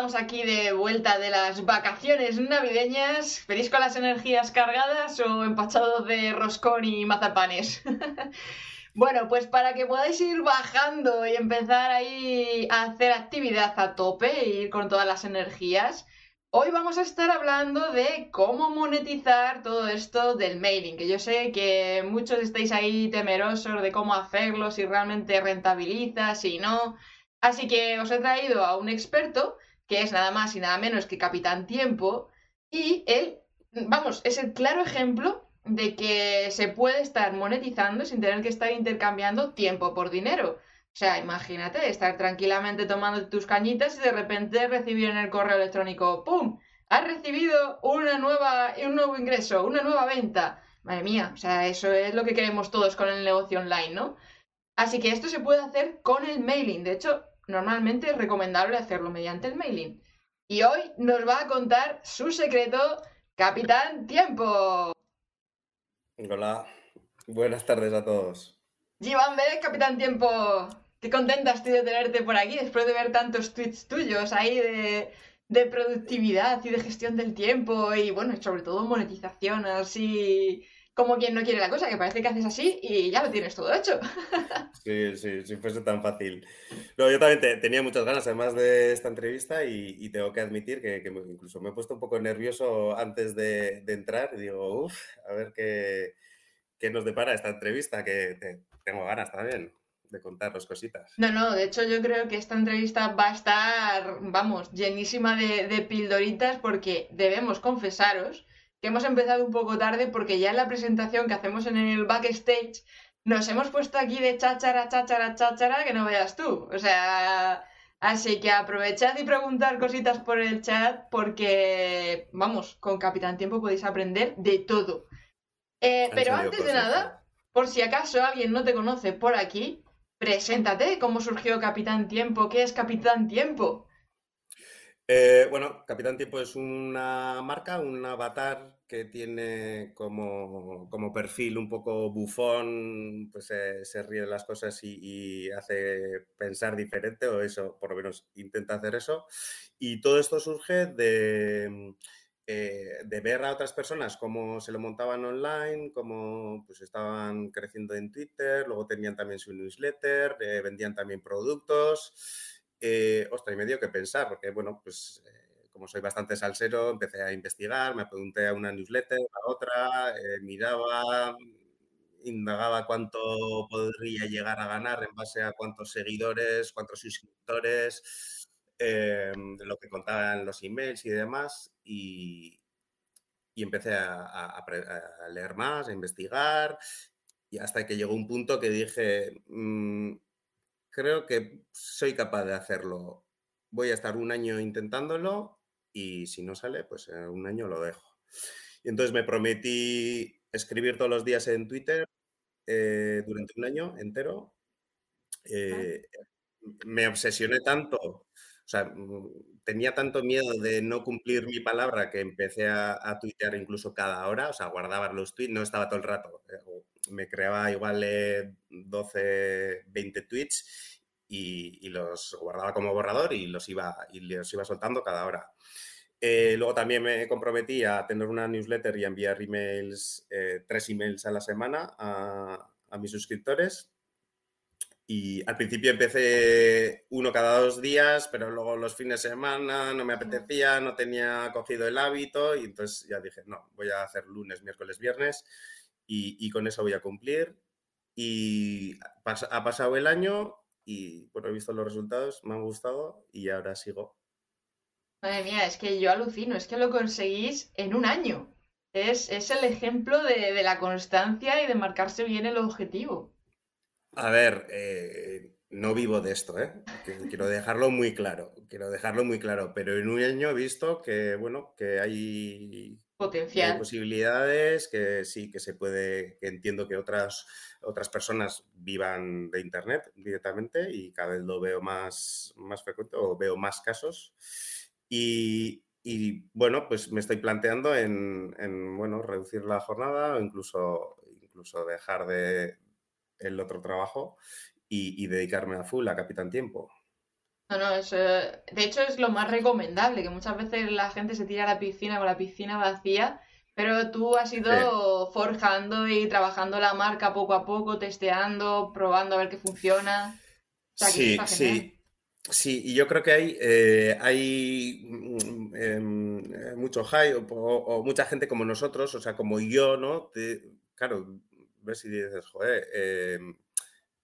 estamos aquí de vuelta de las vacaciones navideñas. ¿Venís con las energías cargadas o empachados de roscón y mazapanes? bueno, pues para que podáis ir bajando y empezar ahí a hacer actividad a tope e ir con todas las energías, hoy vamos a estar hablando de cómo monetizar todo esto del mailing, que yo sé que muchos estáis ahí temerosos de cómo hacerlo, si realmente rentabiliza, si no. Así que os he traído a un experto, que es nada más y nada menos que Capitán Tiempo, y él, vamos, es el claro ejemplo de que se puede estar monetizando sin tener que estar intercambiando tiempo por dinero. O sea, imagínate estar tranquilamente tomando tus cañitas y de repente recibir en el correo electrónico, ¡pum! Has recibido una nueva, un nuevo ingreso, una nueva venta. Madre mía, o sea, eso es lo que queremos todos con el negocio online, ¿no? Así que esto se puede hacer con el mailing. De hecho, normalmente es recomendable hacerlo mediante el mailing. Y hoy nos va a contar su secreto, Capitán Tiempo. Hola, buenas tardes a todos. Giván Capitán Tiempo. Qué contenta estoy de tenerte por aquí después de ver tantos tweets tuyos ahí de, de productividad y de gestión del tiempo y bueno, sobre todo monetización así como quien no quiere la cosa, que parece que haces así y ya lo tienes todo hecho. Sí, sí, si fuese tan fácil. No, yo también tenía muchas ganas, además de esta entrevista, y, tengo que admitir que, incluso me he puesto un poco nervioso antes de, entrar. Y digo, uff, a ver qué, nos depara esta entrevista, que tengo ganas también de contaros cositas. No, no, de hecho yo creo que esta entrevista va a estar, vamos, llenísima de, de pildoritas porque debemos confesaros que hemos empezado un poco tarde porque ya en la presentación que hacemos en el backstage nos hemos puesto aquí de cháchara, cháchara, cháchara, que no veas tú. O sea, así que aprovechad y preguntar cositas por el chat porque, vamos, con Capitán Tiempo podéis aprender de todo. Eh, pero antes de nada, por si acaso alguien no te conoce por aquí, preséntate cómo surgió Capitán Tiempo, qué es Capitán Tiempo. Eh, bueno, Capitán Tiempo es una marca, un avatar que tiene como, perfil un poco bufón, pues se ríe de las cosas y, hace pensar diferente, o eso, por lo menos intenta hacer eso. Y todo esto surge de, eh, de ver a otras personas cómo se lo montaban online, cómo pues, estaban creciendo en Twitter, luego tenían también su newsletter, eh, vendían también productos. Eh, ostras, y me dio que pensar, porque bueno, pues eh, como soy bastante salsero, empecé a investigar, me pregunté a una newsletter, a otra, eh, miraba, indagaba cuánto podría llegar a ganar en base a cuántos seguidores, cuántos suscriptores, em, lo que contaban los emails y demás, y, empecé a, leer más, a investigar, y hasta que llegó un punto que dije, mm, creo que soy capaz de hacerlo. Voy a estar un año intentándolo y si no sale, pues en un año lo dejo. Y entonces me prometí escribir todos los días en Twitter eh, durante un año entero. Eh, me obsesioné tanto, sea, mm, tenía tanto miedo de no cumplir mi palabra que empecé a, a tuitear incluso cada hora, o sea, guardaba los tweets, no estaba todo el rato. Eh, me creaba igual 12, 20 tweets y, los guardaba como borrador y los iba, y los iba soltando cada hora. Eh, luego también me comprometí a tener una newsletter y a enviar emails, eh, tres emails a la semana a, mis suscriptores. Y al principio empecé uno cada dos días, pero luego los fines de semana no me apetecía, no tenía cogido el hábito y entonces ya dije, no, voy a hacer lunes, miércoles, viernes y, con eso voy a cumplir. Y ha pasado el año y bueno, he visto los resultados, me han gustado y ahora sigo. Madre mía, es que yo alucino, es que lo conseguís en un año. Es, el ejemplo de, la constancia y de marcarse bien el objetivo. A ver, eh, no vivo de esto, ¿eh? Quiero dejarlo muy claro, quiero dejarlo muy claro, pero en un año he visto que, bueno, que hay Potencial. posibilidades, que sí, que se puede, que entiendo que otras, otras personas vivan de Internet directamente y cada vez lo veo más, más frecuente o veo más casos. Y, bueno, pues me estoy planteando en, bueno, reducir la jornada o incluso, incluso dejar de el otro trabajo y, y dedicarme a full a Capitán Tiempo. No, no, eso, de hecho es lo más recomendable, que muchas veces la gente se tira a la piscina con la piscina vacía, pero tú has ido forjando y trabajando la marca poco a poco, testeando, probando a ver qué funciona. sí, sí. Sí, y yo creo que hay, eh, hay mm, em, eh, mucho hype o, mucha gente como nosotros, o sea, como yo, ¿no? claro, ves y dices, joder, em,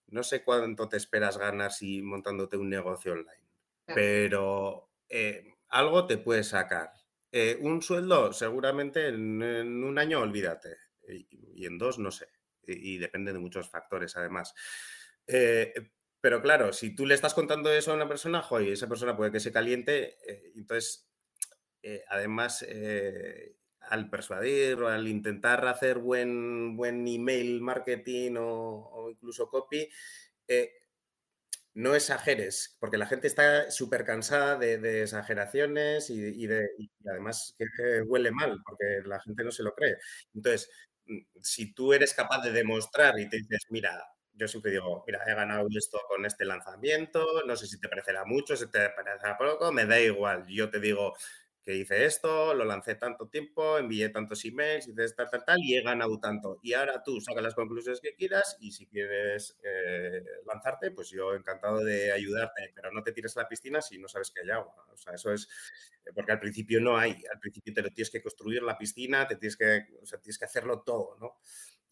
no sé cuánto te esperas ganar si montándote un negocio online, pero eh, algo te puede sacar. un sueldo, seguramente en, un año olvídate, y, en dos no sé, y, depende de muchos factores además. Pero claro, si tú le estás contando eso a una persona, joder, esa persona puede que se caliente, eh, entonces, eh, además, eh, al persuadir o al intentar hacer buen, buen email marketing o, incluso copy, no exageres, porque la gente está súper cansada de, exageraciones y, y además que huele mal, porque la gente no se lo cree. Entonces, mm, si tú eres capaz de demostrar y te dices, mira, yo siempre digo, mira, he ganado esto con este lanzamiento, no sé si te parecerá mucho, si te parecerá poco, me da igual. Yo te digo que hice esto, lo lancé tanto tiempo, envié tantos emails, hice tal, tal, tal, y he ganado tanto. Y ahora tú sacas las conclusiones que quieras y si quieres eh, lanzarte, pues yo encantado de ayudarte, pero no te tires a la piscina si no sabes que hay agua. O sea, eso es, porque al principio no hay, al principio te lo tienes que construir la piscina, te tienes que, o sea, tienes que hacerlo todo, ¿no?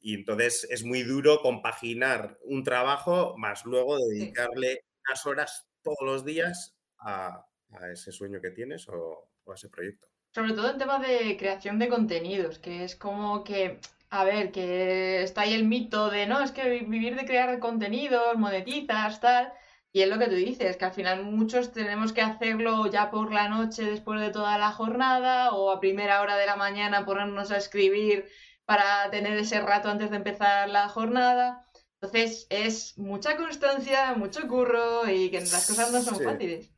Y entonces es muy duro compaginar un trabajo más luego dedicarle unas horas todos los días a, ese sueño que tienes o, a ese proyecto. Sobre todo en temas de creación de contenidos, que es como que, a ver, que está ahí el mito de, no, es que vivir de crear contenidos, monetizas, tal. Y es lo que tú dices, que al final muchos tenemos que hacerlo ya por la noche después de toda la jornada o a primera hora de la mañana ponernos a escribir para tener ese rato antes de empezar la jornada. Entonces es mucha constancia, mucho curro y que las cosas no son fáciles.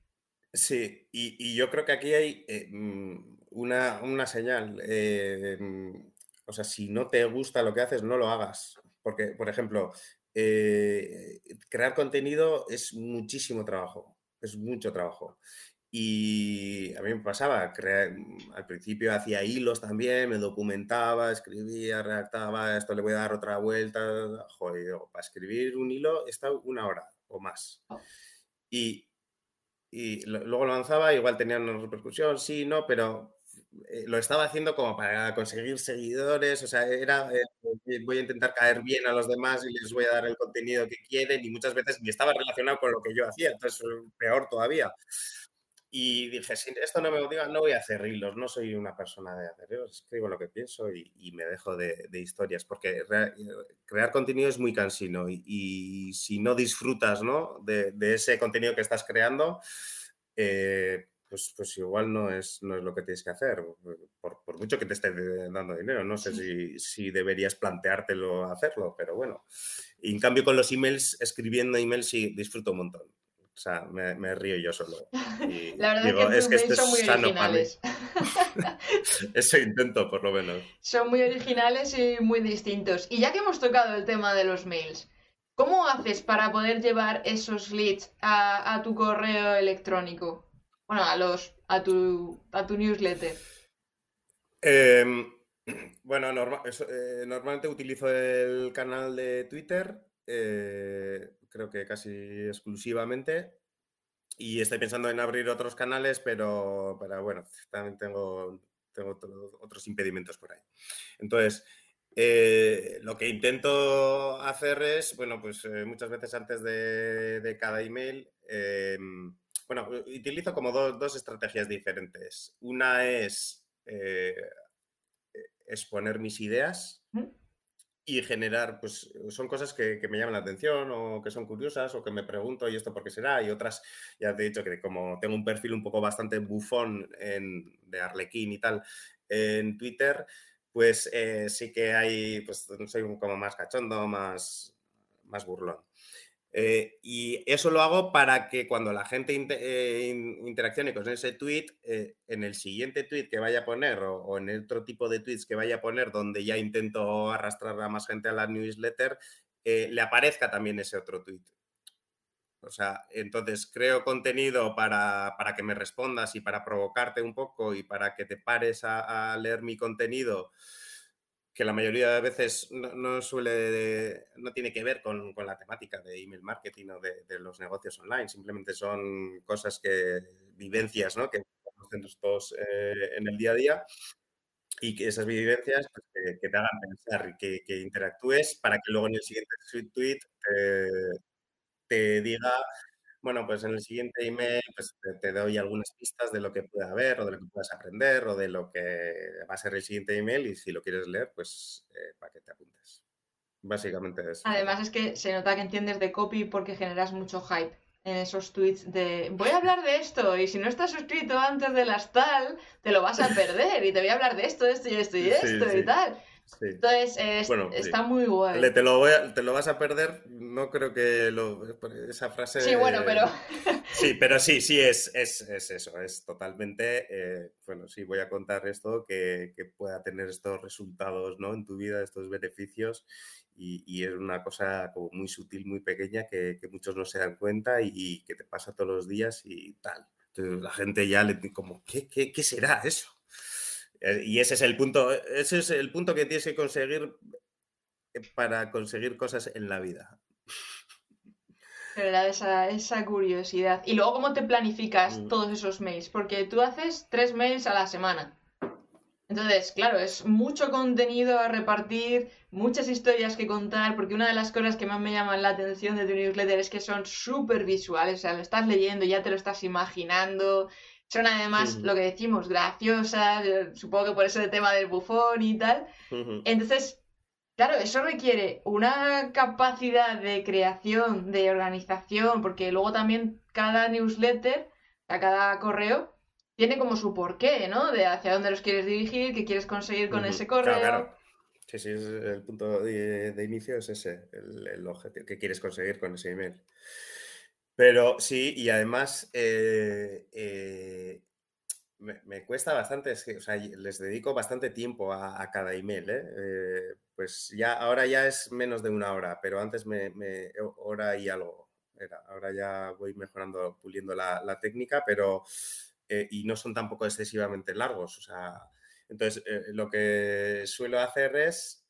Sí, y, yo creo que aquí hay eh, mm, una, señal. Eh, mm, o sea, si no te gusta lo que haces, no lo hagas. Porque, por ejemplo, eh, crear contenido es muchísimo trabajo, es mucho trabajo. Y a mí me pasaba, mm, al principio hacía hilos también, me documentaba, escribía, redactaba, esto le voy a dar otra vuelta. Joder, para escribir un hilo está una hora o más. Oh. Y, y luego lo lanzaba, igual tenía una repercusión, sí, no, pero eh, lo estaba haciendo como para conseguir seguidores, o sea, era, eh, voy a intentar caer bien a los demás y les voy a dar el contenido que quieren y muchas veces ni estaba relacionado con lo que yo hacía, entonces peor todavía. Y dije, si esto no me motiva, no voy a hacer hilos, no soy una persona de hacer hilos, escribo lo que pienso y, me dejo de, historias, porque crear contenido es muy cansino y, si no disfrutas ¿no? De, ese contenido que estás creando, eh, pues, pues igual no es, no es lo que tienes que hacer, por, mucho que te esté dando dinero. No sé si, si, deberías planteártelo hacerlo, pero bueno. Y en cambio con los emails, escribiendo emails sí disfruto un montón. O sea, me, río yo solo. la verdad es que, son muy originales. Eso intento, por lo menos. Son muy originales y muy distintos. Y ya que hemos tocado el tema de los mails, ¿cómo haces para poder llevar esos leads a, tu correo electrónico? Bueno, a los a tu, a tu newsletter. Em, bueno, eh, normalmente utilizo el canal de Twitter. Eh, creo que casi exclusivamente. Y estoy pensando en abrir otros canales, pero, pero bueno, también tengo, tengo otros impedimentos por ahí. Entonces, eh, lo que intento hacer es, bueno, pues eh, muchas veces antes de, cada email, em, bueno, utilizo como dos, estrategias diferentes. Una es eh, exponer mis ideas y generar, pues son cosas que, me llaman la atención o que son curiosas o que me pregunto y esto por qué será y otras, ya te he dicho que como tengo un perfil un poco bastante bufón en, de Arlequín y tal en Twitter, pues eh, sí que hay, pues soy como más cachondo, más, más burlón. Eh, y eso lo hago para que cuando la gente eh, interaccione con ese tweet, eh, en el siguiente tweet que vaya a poner o, en otro tipo de tweets que vaya a poner donde ya intento arrastrar a más gente a la newsletter, le aparezca también ese otro tweet. O sea, entonces creo contenido para, para que me respondas y para provocarte un poco y para que te pares a, a leer mi contenido que la mayoría de veces no, suele, no tiene que ver con, con, la temática de email marketing o de, de, los negocios online, simplemente son cosas que, vivencias, ¿no? Que tenemos todos eh, en el día a día y que esas vivencias pues, que, te hagan pensar que, que, interactúes para que luego en el siguiente tweet te, te diga bueno, pues en el siguiente email pues, te, doy algunas pistas de lo que puede haber o de lo que puedas aprender o de lo que va a ser el siguiente email y si lo quieres leer, pues eh, para que te apuntes. Básicamente eso. Además es que se nota que entiendes de copy porque generas mucho hype en esos tweets de voy a hablar de esto y si no estás suscrito antes de las tal, te lo vas a perder y te voy a hablar de esto, esto y esto y esto sí, sí. y Entonces, está muy guay. te, lo voy te lo vas a perder, no creo que lo, esa frase... Sí, bueno, pero... sí, pero sí, sí, es, es, es eso, es totalmente... Eh, bueno, sí, voy a contar esto, que, que, pueda tener estos resultados ¿no? en tu vida, estos beneficios, y, y es una cosa como muy sutil, muy pequeña, que, que muchos no se dan cuenta y, y, que te pasa todos los días y tal. Entonces la gente ya le como, ¿qué, qué, qué será eso? Eh, y ese es el punto, ese es el punto que tienes que conseguir eh, para conseguir cosas en la vida. Generar esa, esa curiosidad. Y luego, ¿cómo te planificas mm. todos esos mails? Porque tú haces tres mails a la semana. Entonces, claro, es mucho contenido a repartir, muchas historias que contar, porque una de las cosas que más me llaman la atención de tu newsletter es que son súper visuales, o sea, lo estás leyendo, ya te lo estás imaginando, son además lo que decimos, graciosas, eh, supongo que por eso el tema del bufón y tal. Entonces, claro, eso requiere una capacidad de creación, de organización, porque luego también cada newsletter, a cada correo, tiene como su porqué, ¿no? De hacia dónde los quieres dirigir, qué quieres conseguir con ese correo. Claro, Sí, sí, el punto de, de inicio es ese, el, el objetivo que quieres conseguir con ese email. Pero sí, y además eh, eh, me, cuesta bastante, es que, o sea, les dedico bastante tiempo a, cada email, ¿eh? ¿eh? Pues ya, ahora ya es menos de una hora, pero antes me, me hora y algo era. Ahora ya voy mejorando, puliendo la, la técnica, pero, y no son tampoco excesivamente largos, o sea, entonces lo que suelo hacer es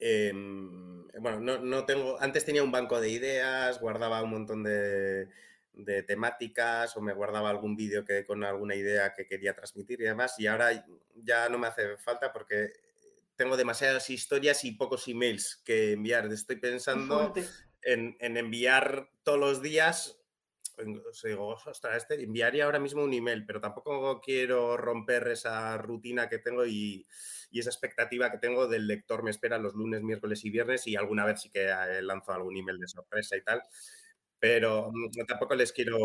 eh, bueno, no, no, tengo, antes tenía un banco de ideas, guardaba un montón de, de temáticas o me guardaba algún vídeo que con alguna idea que quería transmitir y demás, y ahora ya no me hace falta porque tengo demasiadas historias y pocos emails que enviar. Estoy pensando en, en, enviar todos los días. Digo, ostras, este enviaría ahora mismo un email, pero tampoco quiero romper esa rutina que tengo y, y esa expectativa que tengo del lector. Me espera los lunes, miércoles y viernes y alguna vez sí que eh, lanzo algún email de sorpresa y tal, pero mm, tampoco les quiero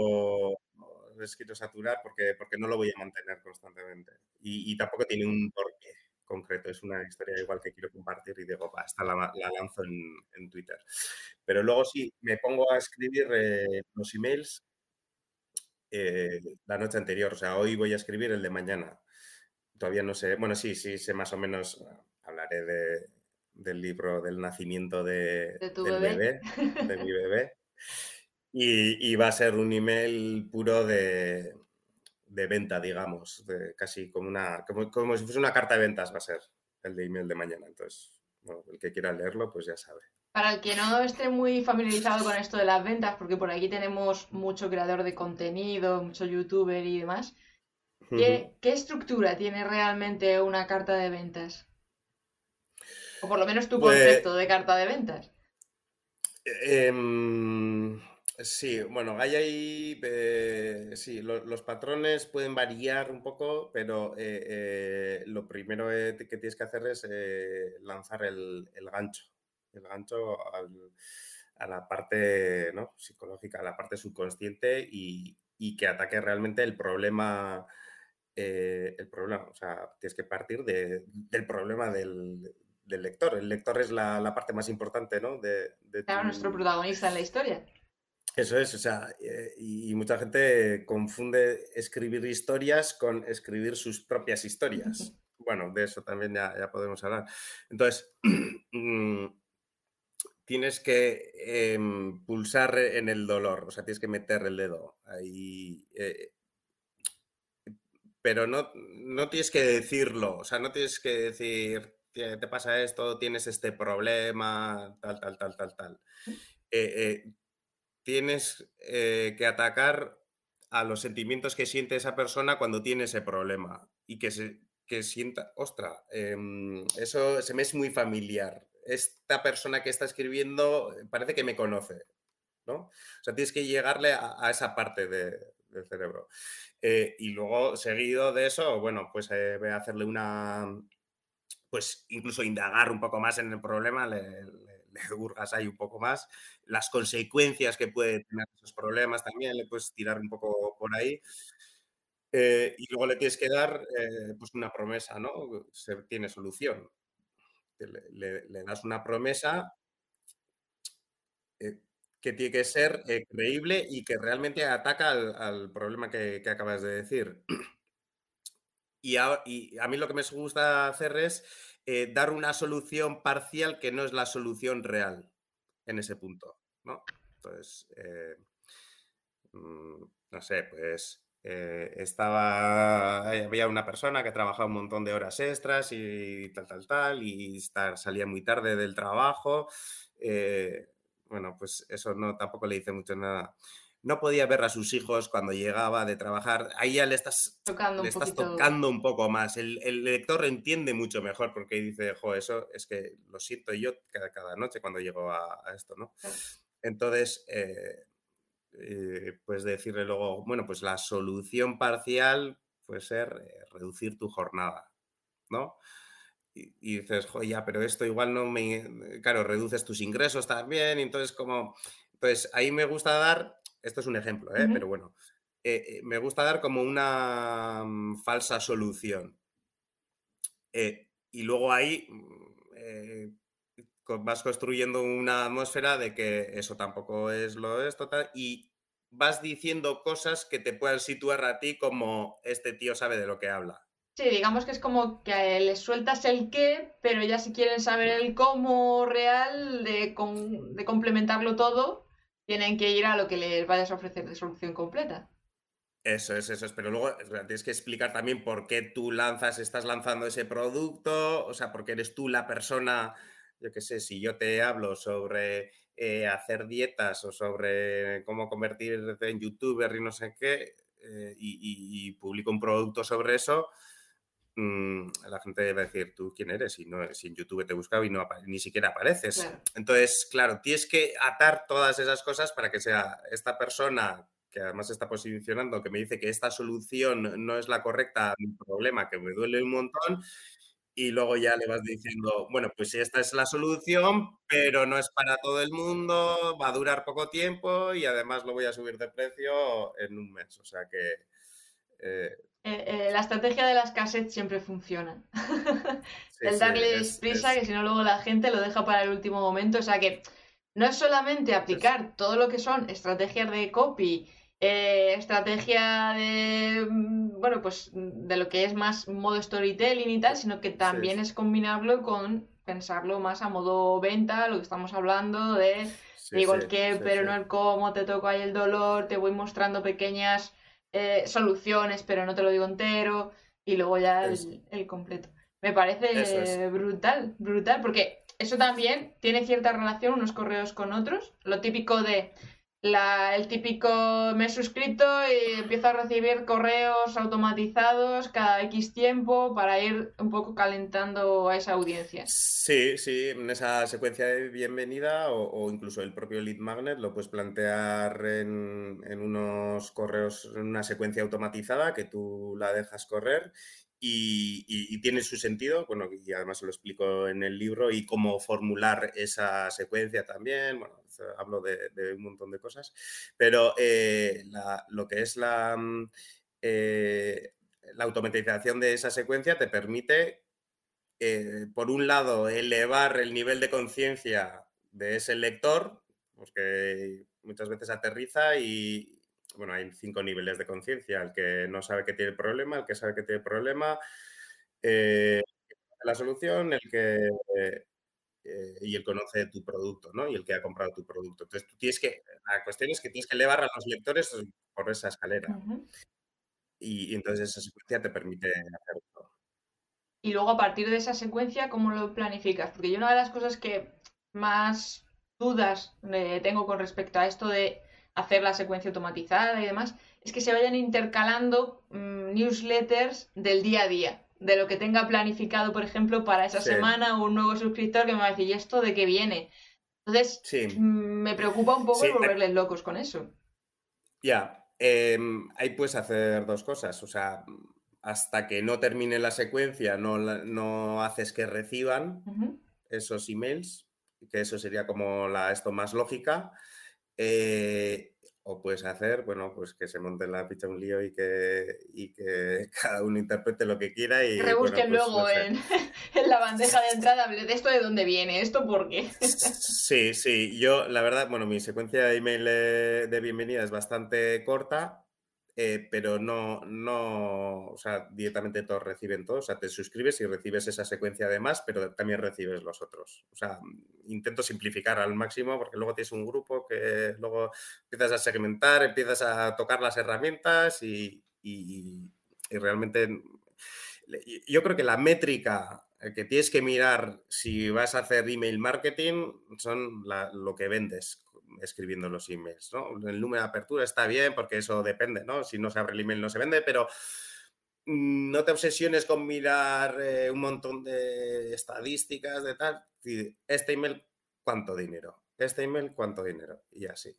les quiero saturar porque, porque no lo voy a mantener constantemente y, y tampoco tiene un porqué concreto, es una historia igual que quiero compartir y digo, va, esta la, la lanzo en, en, Twitter. Pero luego sí, me pongo a escribir eh, los emails eh, la noche anterior, o sea, hoy voy a escribir el de mañana todavía no sé, bueno, sí, sí, sé más o menos, hablaré de, del libro del nacimiento de, ¿De del bebé? bebé? de mi bebé. Y, y, va a ser un email puro de, de venta, digamos, de casi como, una, como, como, si fuese una carta de ventas va a ser el de email de mañana. Entonces, bueno, el que quiera leerlo, pues ya sabe. Para el que no esté muy familiarizado con esto de las ventas, porque por aquí tenemos mucho creador de contenido, mucho youtuber y demás, ¿Qué, ¿Qué, estructura tiene realmente una carta de ventas? O por lo menos tu pues, concepto de carta de ventas. Eh, sí, bueno, hay ahí. Eh, sí, lo, los patrones pueden variar un poco, pero eh, eh lo primero que tienes que hacer es lanzar el, el, gancho. El gancho al, a la parte ¿no? psicológica, a la parte subconsciente y, y que ataque realmente el problema eh, el problema. O sea, tienes que partir de, del problema del, del, lector. El lector es la, la, parte más importante, ¿no? De, de claro, tu... nuestro protagonista en la historia. Eso es, o sea, eh, y mucha gente confunde escribir historias con escribir sus propias historias. Bueno, de eso también ya, ya podemos hablar. Entonces, mm, tienes que em, pulsar en el dolor, o sea, tienes que meter el dedo ahí. Eh, pero no, no tienes que decirlo, o sea, no tienes que decir, te, pasa esto, tienes este problema, tal, tal, tal, tal, tal. Eh, eh, tienes que atacar a los sentimientos que siente esa persona cuando tiene ese problema y que se que sienta, ostra, em, eso se me es muy familiar esta persona que está escribiendo eh, parece que me conoce, ¿no? O sea, tienes que llegarle a, esa parte del cerebro. Eh, y luego, seguido de eso, bueno, pues eh, voy a hacerle una, pues incluso indagar un poco más en el problema, le, le, hurgas ahí un poco más, las consecuencias que puede tener esos problemas también, le puedes tirar un poco por ahí. y luego le tienes que dar pues una promesa, ¿no? Se, tiene solución le, das una promesa eh, que tiene que ser eh, creíble y que realmente ataca al, problema que, acabas de decir. Y a, mí lo que me gusta hacer es eh, dar una solución parcial que no es la solución real en ese punto, ¿no? Entonces, mm, no sé, pues eh, estaba, había una persona que trabajaba un montón de horas extras y tal, tal, tal, y salía muy tarde del trabajo. Eh, bueno, pues eso no tampoco le dice mucho nada. No podía ver a sus hijos cuando llegaba de trabajar. Ahí ya le estás tocando, le un, estás tocando un poco más. El, lector entiende mucho mejor porque dice, jo, eso es que lo siento yo cada, noche cuando llego a, esto, ¿no? Entonces, eh, eh, pues decirle luego, bueno, pues la solución parcial puede ser eh, reducir tu jornada, ¿no? Y, dices, joya, pero esto igual no me... Claro, reduces tus ingresos también, entonces como... Pues ahí me gusta dar, esto es un ejemplo, ¿eh? pero bueno, me gusta dar como una mm, falsa solución. y luego ahí mm, vas construyendo una atmósfera de que eso tampoco es lo es total y vas diciendo cosas que te puedan situar a ti como este tío sabe de lo que habla. Sí, digamos que es como que les sueltas el qué, pero ya si quieren saber el cómo real de, de complementarlo todo, tienen que ir a lo que les vayas a ofrecer de solución completa. Eso es, eso es, pero luego tienes que explicar también por qué tú lanzas, estás lanzando ese producto, o sea, porque eres tú la persona yo qué sé, si yo te hablo sobre eh, hacer dietas o sobre cómo convertirte en youtuber y no sé qué, eh, y, publico un producto sobre eso, mm, la gente debe decir, ¿tú quién eres? Y no, si en YouTube te he buscado y no ni siquiera apareces. Entonces, claro, tienes que atar todas esas cosas para que sea esta persona que además está posicionando, que me dice que esta solución no es la correcta a mi problema, que me duele un montón, y luego ya le vas diciendo, bueno, pues esta es la solución, pero no es para todo el mundo, va a durar poco tiempo y además lo voy a subir de precio en un mes. O sea que... Eh, eh, eh, la estrategia de las cassettes siempre funciona. el darles prisa, que si no luego la gente lo deja para el último momento. O sea que no es solamente aplicar todo lo que son estrategias de copy eh, estrategia de, mm, bueno, pues de lo que es más modo storytelling y tal, sino que también es combinarlo con pensarlo más a modo venta, lo que estamos hablando de digo el qué, pero no el cómo, te toco ahí el dolor, te voy mostrando pequeñas eh, soluciones, pero no te lo digo entero, y luego ya el, completo. Me parece brutal, brutal, porque eso también tiene cierta relación unos correos con otros, lo típico de el típico me he suscrito y empiezo a recibir correos automatizados cada X tiempo para ir un poco calentando a esa audiencia. Sí, sí, en esa secuencia de bienvenida o, incluso el propio lead magnet lo puedes plantear en, en, unos correos, en una secuencia automatizada que tú la dejas correr y, tiene su sentido, bueno, y además lo explico en el libro, y cómo formular esa secuencia también, bueno, hablo de, un montón de cosas, pero eh, lo que es la, mm, eh, la automatización de esa secuencia te permite, eh, por un lado, elevar el nivel de conciencia de ese lector, porque muchas veces aterriza y, bueno, hay cinco niveles de conciencia, el que no sabe que tiene el problema, el que sabe que tiene el problema, eh, la solución, el que, eh, y él conoce tu producto, ¿no? Y el que ha comprado tu producto. Entonces, tú tienes que, la cuestión es que tienes que elevar a los lectores por esa escalera. y, y, entonces esa secuencia te permite hacer todo. Y luego a partir de esa secuencia, ¿cómo lo planificas? Porque yo una de las cosas que más dudas eh, tengo con respecto a esto de hacer la secuencia automatizada y demás, es que se vayan intercalando mm, newsletters del día a día, de lo que tenga planificado, por ejemplo, para esa semana o un nuevo suscriptor que me va a decir, ¿y esto de qué viene? Entonces, mm, me preocupa un poco volverles locos con eso. Ya, em, ahí puedes hacer dos cosas, o sea, hasta que no termine la secuencia, no, no haces que reciban esos emails, que eso sería como la esto más lógica. Eh, o puedes hacer, bueno, pues que se monte en la ficha un lío y que, y que cada uno interprete lo que quiera y... Rebusquen pues, luego en, la bandeja de entrada, de esto de dónde viene, esto por qué. Sí, sí, yo la verdad, bueno, mi secuencia de email de bienvenida es bastante corta, eh, pero no, no, o sea, directamente todos reciben todo, o sea, te suscribes y recibes esa secuencia de más, pero también recibes los otros. O sea, intento simplificar al máximo porque luego tienes un grupo que luego empiezas a segmentar, empiezas a tocar las herramientas y, y, realmente yo creo que la métrica que tienes que mirar si vas a hacer email marketing son lo que vendes escribiendo los emails, ¿no? El número de apertura está bien porque eso depende, ¿no? Si no se abre el email no se vende, pero mm, no te obsesiones con mirar eh, un montón de estadísticas de tal. Este email, ¿cuánto dinero? Este email, ¿cuánto dinero? Y así.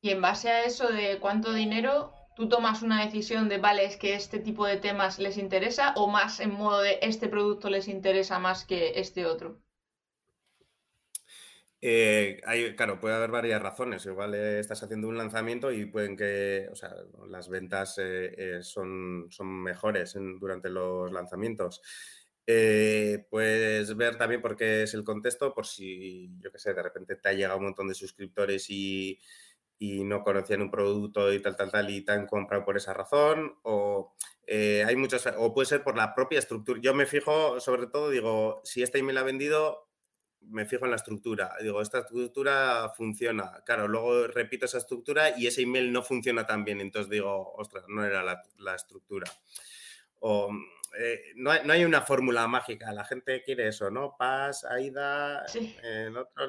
Y en base a eso de cuánto dinero, tú tomas una decisión de, vale, es que este tipo de temas les interesa o más en modo de este producto les interesa más que este otro. Eh, claro, puede haber varias razones. Igual eh, estás haciendo un lanzamiento y pueden que, o sea, las ventas eh, son, son mejores durante los lanzamientos. puedes ver también por qué es el contexto, por si, yo qué sé, de repente te ha llegado un montón de suscriptores y, y no conocían un producto y tal, tal, tal, y te han comprado por esa razón, o hay muchas, o puede ser por la propia estructura. Yo me fijo, sobre todo, digo, si este email ha vendido, me fijo en la estructura. Digo, esta estructura funciona. Claro, luego repito esa estructura y ese email no funciona tan bien. Entonces digo, ostras, no era la, estructura. O eh, no, hay, una fórmula mágica. La gente quiere eso, ¿no? Paz, Aida, el otro,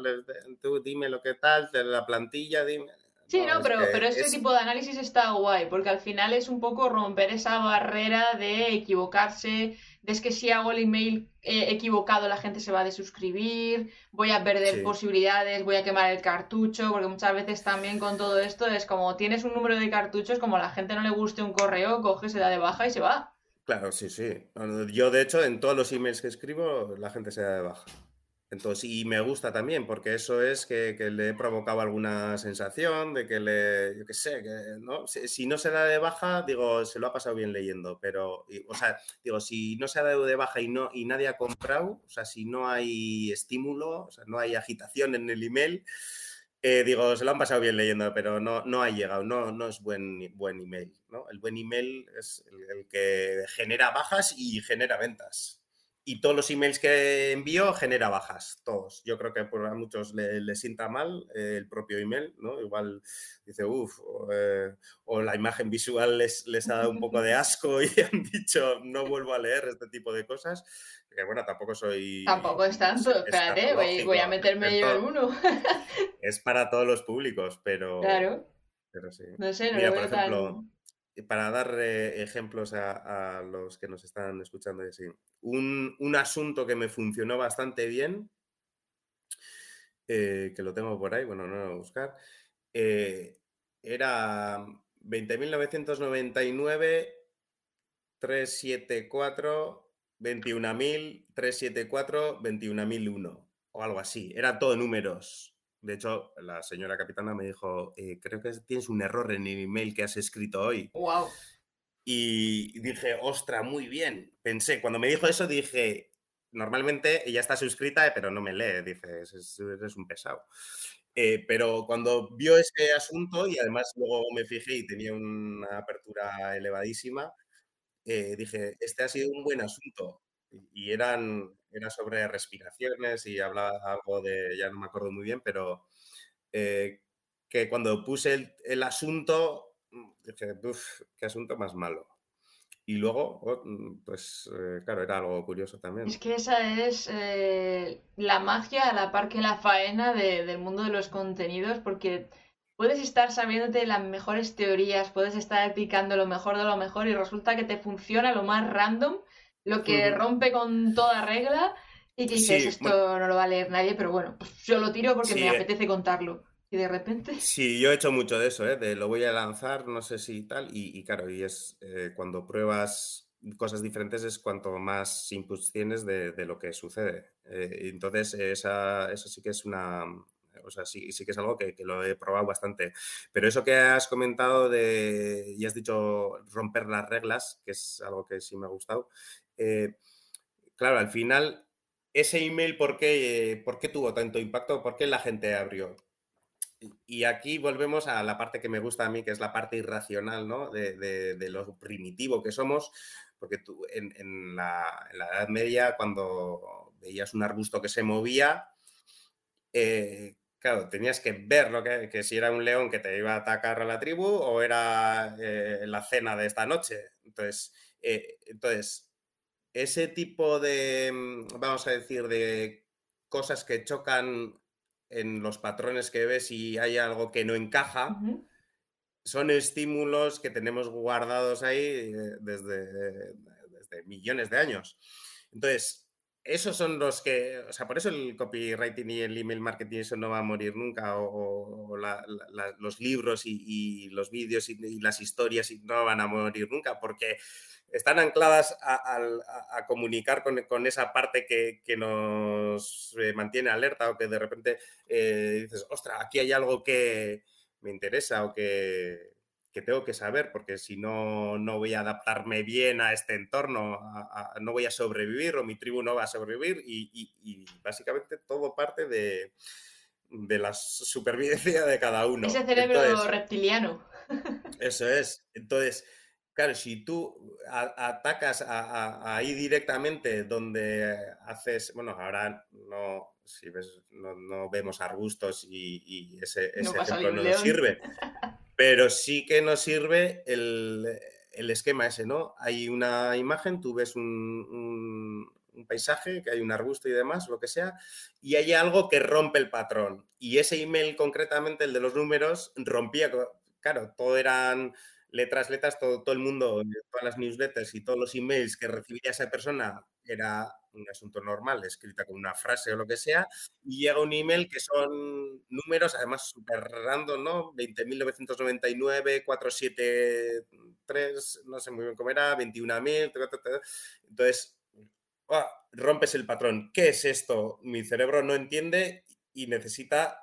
tú dime lo que tal, la plantilla, dime. Sí, no, pero, pero este tipo de análisis está guay, porque al final es un poco romper esa barrera de equivocarse, es que si hago el email eh, equivocado la gente se va a desuscribir, voy a perder posibilidades, voy a quemar el cartucho, porque muchas veces también con todo esto es como tienes un número de cartuchos, como a la gente no le guste un correo, coge, se da de baja y se va. Claro, sí, sí. Yo, de hecho, en todos los emails que escribo, la gente se da de baja. Entonces, y me gusta también, porque eso es que, le he provocado alguna sensación de que le, yo qué sé, que, ¿no? Si, no se da de baja, digo, se lo ha pasado bien leyendo, pero, o sea, digo, si no se ha dado de baja y, no, y nadie ha comprado, o sea, si no hay estímulo, o sea, no hay agitación en el email, eh, digo, se lo han pasado bien leyendo, pero no, no ha llegado, no, no es buen, buen email, ¿no? El buen email es el que genera bajas y genera ventas y todos los emails que envío genera bajas, todos. Yo creo que por a muchos les le sienta mal eh, el propio email, ¿no? Igual dice, uff, eh, o, la imagen visual les, les ha dado un poco de asco y han dicho, no vuelvo a leer este tipo de cosas. Que bueno, tampoco soy... Tampoco es tanto, espérate, voy, a meterme yo en uno. es para todos los públicos, pero... Claro. Pero sí. No sé, no Mira, por ejemplo, para dar eh, ejemplos a, los que nos están escuchando, y un, asunto que me funcionó bastante bien, eh, que lo tengo por ahí, bueno, no lo voy a buscar, eh, era 20.999 374 21.000 374 21.001 o algo así. Era todo números. De hecho, la señora capitana me dijo, eh, creo que tienes un error en el email que has escrito hoy. Wow. Y dije, ostra, muy bien. Pensé, cuando me dijo eso, dije, normalmente ella está suscrita, pero no me lee, dice, eres un pesado. Eh, pero cuando vio ese asunto y además luego me fijé y tenía una apertura elevadísima, eh, dije, este ha sido un buen asunto. y eran era sobre respiraciones y hablaba algo de, ya no me acuerdo muy bien, pero eh, que cuando puse el, asunto, mm, dije, uff, qué asunto más malo. Y luego, oh, mm, pues eh, claro, era algo curioso también. Es que esa es eh, la magia a la par que la faena del mundo de los contenidos, porque puedes estar sabiéndote las mejores teorías, puedes estar aplicando lo mejor de lo mejor y resulta que te funciona lo más random, lo que rompe con toda regla y que dices, esto no lo va a leer nadie, pero bueno, pues yo lo tiro porque me eh. apetece contarlo. Y de repente. Sí, yo he hecho mucho de eso, ¿eh? de lo voy a lanzar, no sé si tal, y, claro, y es eh, cuando pruebas cosas diferentes es cuanto más inputs tienes de, lo que sucede. Eh, entonces, esa, eso sí que es una. O sea, sí, sí que es algo que, lo he probado bastante. Pero eso que has comentado de. y has dicho romper las reglas, que es algo que sí me ha gustado. Claro, al final, ese email, ¿por qué, ¿por qué tuvo tanto impacto? ¿Por qué la gente abrió? Y aquí volvemos a la parte que me gusta a mí, que es la parte irracional, ¿no? De, lo primitivo que somos, porque tú en, la, Edad Media, cuando veías un arbusto que se movía, eh, claro, tenías que ver lo que, si era un león que te iba a atacar a la tribu o era eh, la cena de esta noche. Entonces, eh, entonces, ese tipo de, mm, vamos a decir, de cosas que chocan en los patrones que ves y hay algo que no encaja, son estímulos que tenemos guardados ahí eh, desde, desde, millones de años. Entonces, esos son los que, o sea, por eso el copywriting y el email marketing eso no va a morir nunca, o, los libros y, los vídeos y, las historias no van a morir nunca, porque están ancladas a, comunicar con, esa parte que, nos eh, mantiene alerta o que de repente eh, dices, ostra, aquí hay algo que me interesa o que, tengo que saber, porque si no, no voy a adaptarme bien a este entorno, no voy a sobrevivir o mi tribu no va a sobrevivir y, básicamente todo parte de, la supervivencia de cada uno. Ese cerebro reptiliano. Eso es. Entonces, Claro, si tú atacas ahí directamente donde haces, bueno, ahora no, si ves, no, vemos arbustos y, ese, ejemplo no nos sirve, pero sí que nos sirve el, esquema ese, ¿no? Hay una imagen, tú ves un, un paisaje, que hay un arbusto y demás, lo que sea, y hay algo que rompe el patrón. Y ese email concretamente, el de los números, rompía, claro, todo eran letras, letras, todo, todo el mundo, todas las newsletters y todos los emails que recibía esa persona era un asunto normal, escrita con una frase o lo que sea, y llega un email que son números, además súper random, ¿no? 20.999, 473, no sé muy bien cómo era, 21.000, entonces rompes el patrón. ¿Qué es esto? Mi cerebro no entiende y necesita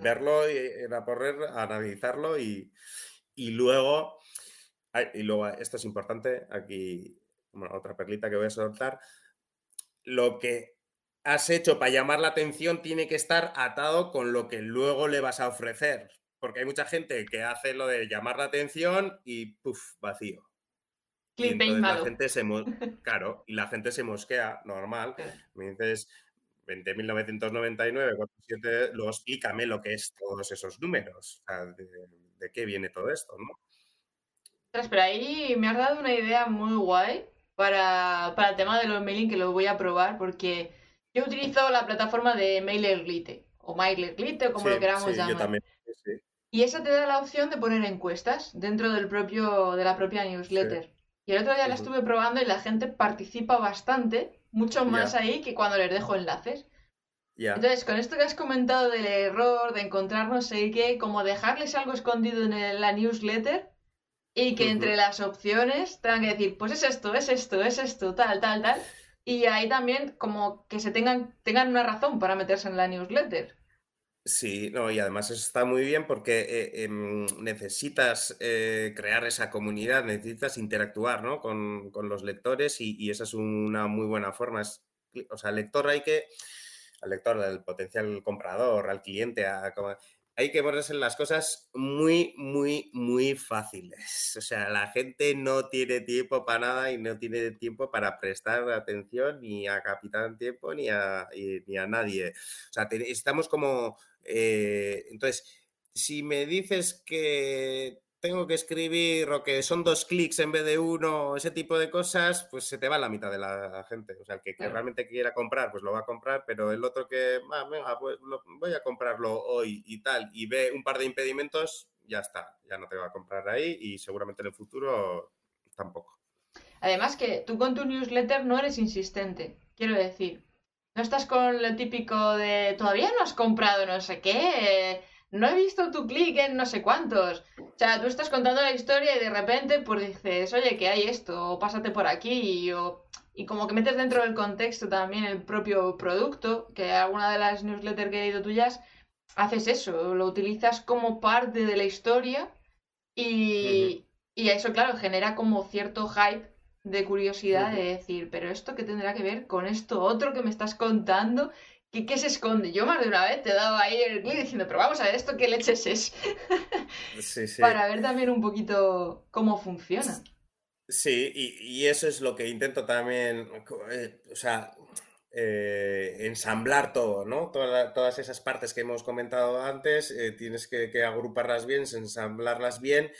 verlo, y, evaporar, analizarlo y, y luego, y luego, esto es importante, aquí otra perlita que voy a soltar, lo que has hecho para llamar la atención tiene que estar atado con lo que luego le vas a ofrecer. Porque hay mucha gente que hace lo de llamar la atención y puff, vacío. Y la gente se claro, y la gente se mosquea, normal. Me dices 20.999, 47, luego explícame lo que es todos esos números. O sea, de qué viene todo esto, ¿no? Pero ahí me has dado una idea muy guay para, el tema de los mailing que lo voy a probar porque yo utilizo la plataforma de MailerLite o MailerLite o como lo queramos llamar. Yo también, Y esa te da la opción de poner encuestas dentro del propio, de la propia newsletter. Y el otro día la estuve probando y la gente participa bastante, mucho más ahí que cuando les dejo enlaces. Entonces, con esto que has comentado del error, de encontrarnos sé qué, como dejarles algo escondido en la newsletter y que entre las opciones tengan que decir, pues es esto, es esto, es esto, tal, tal, tal. Y ahí también como que se tengan, tengan una razón para meterse en la newsletter. Sí, no, y además eso está muy bien porque eh, em, necesitas eh, crear esa comunidad, necesitas interactuar ¿no? con, los lectores y, y, esa es una muy buena forma. Es, o sea, lector hay que al lector, al potencial comprador, al cliente, hay hay que ponerse las cosas muy, muy, muy fáciles. O sea, la gente no tiene tiempo para nada y no tiene tiempo para prestar atención ni a Capitán Tiempo ni a, ni a nadie. O sea, estamos como... Eh, entonces, si me dices que tengo que escribir o que son dos clics en vez de uno, ese tipo de cosas, pues se te va la mitad de la gente. O sea, el que, realmente quiera comprar, pues lo va a comprar, pero el otro que, ah, venga, pues voy a comprarlo hoy y tal, y ve un par de impedimentos, ya está, ya no te va a comprar ahí y seguramente en el futuro tampoco. Además que tú con tu newsletter no eres insistente, quiero decir. No estás con lo típico de todavía no has comprado no sé qué, no he visto tu clic en no sé cuántos. O sea, tú estás contando la historia y de repente pues dices, oye, que hay esto, o pásate por aquí, y, y como que metes dentro del contexto también el propio producto, que alguna de las newsletters que he leído tuyas haces eso, lo utilizas como parte de la historia y, y eso, claro, genera como cierto hype de curiosidad de decir, pero esto qué tendrá que ver con esto otro que me estás contando ¿Qué, se esconde? Yo más de una vez te he dado ahí el clic diciendo, pero vamos a ver esto, ¿qué leches es? sí, sí. Para ver también un poquito cómo funciona. Sí, y, eso es lo que intento también, eh, o sea, eh, ensamblar todo, ¿no? todas esas partes que hemos comentado antes, eh, tienes que, que, agruparlas bien, ensamblarlas bien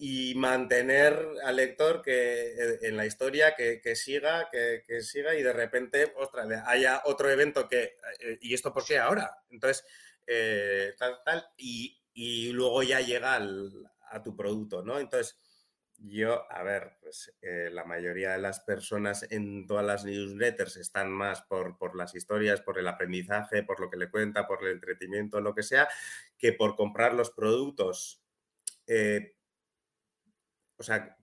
y mantener al lector que eh, en la historia que, siga, que, siga y de repente, ostras, haya otro evento que, eh, ¿y esto por qué ahora? Entonces, eh, tal, tal, y, luego ya llega a tu producto, ¿no? Entonces, yo, a ver, pues la mayoría de las personas en todas las newsletters están más por, por, las historias, por el aprendizaje, por lo que le cuenta, por el entretenimiento, lo que sea, que por comprar los productos o sea,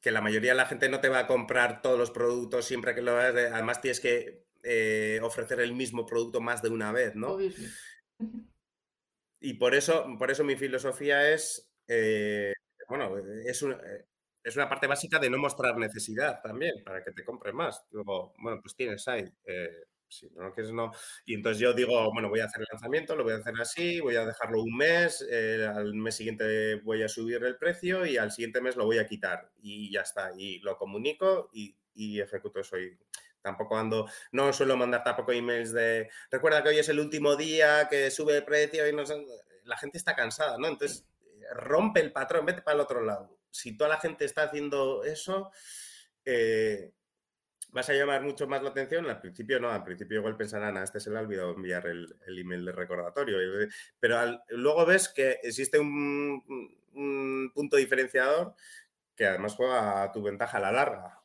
que la mayoría de la gente no te va a comprar todos los productos siempre que lo hagas. Además, tienes que eh, ofrecer el mismo producto más de una vez, ¿no? Y por eso, por eso mi filosofía es, eh, bueno, es una, es una parte básica de no mostrar necesidad también, para que te compre más. Luego, bueno, pues tienes ahí. Eh, si no no. Y entonces yo digo, bueno, voy a hacer el lanzamiento, lo voy a hacer así, voy a dejarlo un mes, eh, al mes siguiente voy a subir el precio y al siguiente mes lo voy a quitar. Y ya está. Y lo comunico y, y ejecuto eso. Y tampoco ando, no suelo mandar tampoco emails de, recuerda que hoy es el último día que sube el precio y no La gente está cansada, ¿no? Entonces, rompe el patrón, vete para el otro lado. Si toda la gente está haciendo eso, eh, vas a llamar mucho más la atención. Al principio no, al principio igual pensarán, a ah, este se le ha olvidado enviar el, email de recordatorio. Pero luego ves que existe un, punto diferenciador que además juega a tu ventaja a la larga.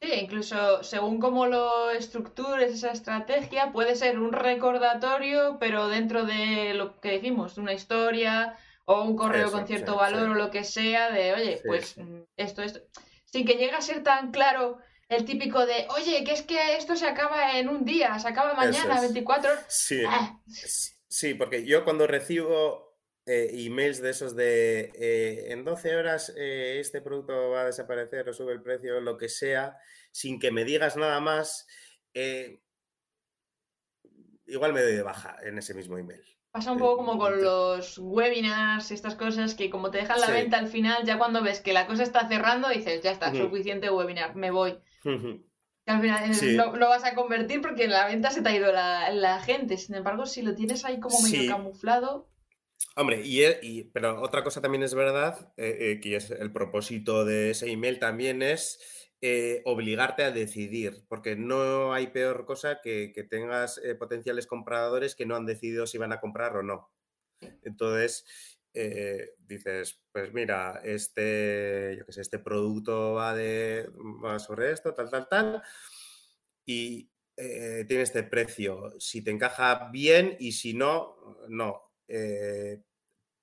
Sí, incluso según cómo lo estructures esa estrategia, puede ser un recordatorio, pero dentro de lo que decimos, una historia o un correo con cierto valor o lo que sea, de oye, pues mm, esto, esto, sin que llegue a ser tan claro el típico de, oye, que es que esto se acaba en un día, se acaba mañana, 24 horas. Sí, ah. sí, porque yo cuando recibo eh, emails de esos de eh, en 12 horas eh, este producto va a desaparecer o sube el precio, lo que sea, sin que me digas nada más, igual me doy de baja en ese mismo email. Pasa un poco como con los webinars y estas cosas que como te dejan la venta al final, ya cuando ves que la cosa está cerrando, dices, ya está, suficiente webinar, me voy. Al final eh, lo, vas a convertir porque en la venta se te ha ido la, gente. Sin embargo, si lo tienes ahí como medio camuflado. Hombre, y, pero otra cosa también es verdad, eh, eh, que es el propósito de ese email también es obligarte a decidir, porque no hay peor cosa que, que tengas potenciales compradores que no han decidido si van a comprar o no. Entonces, eh, dices, pues mira, este, yo qué sé, este producto va, de, sobre esto, tal, tal, tal, y eh, tiene este precio. Si te encaja bien y si no, no. Eh,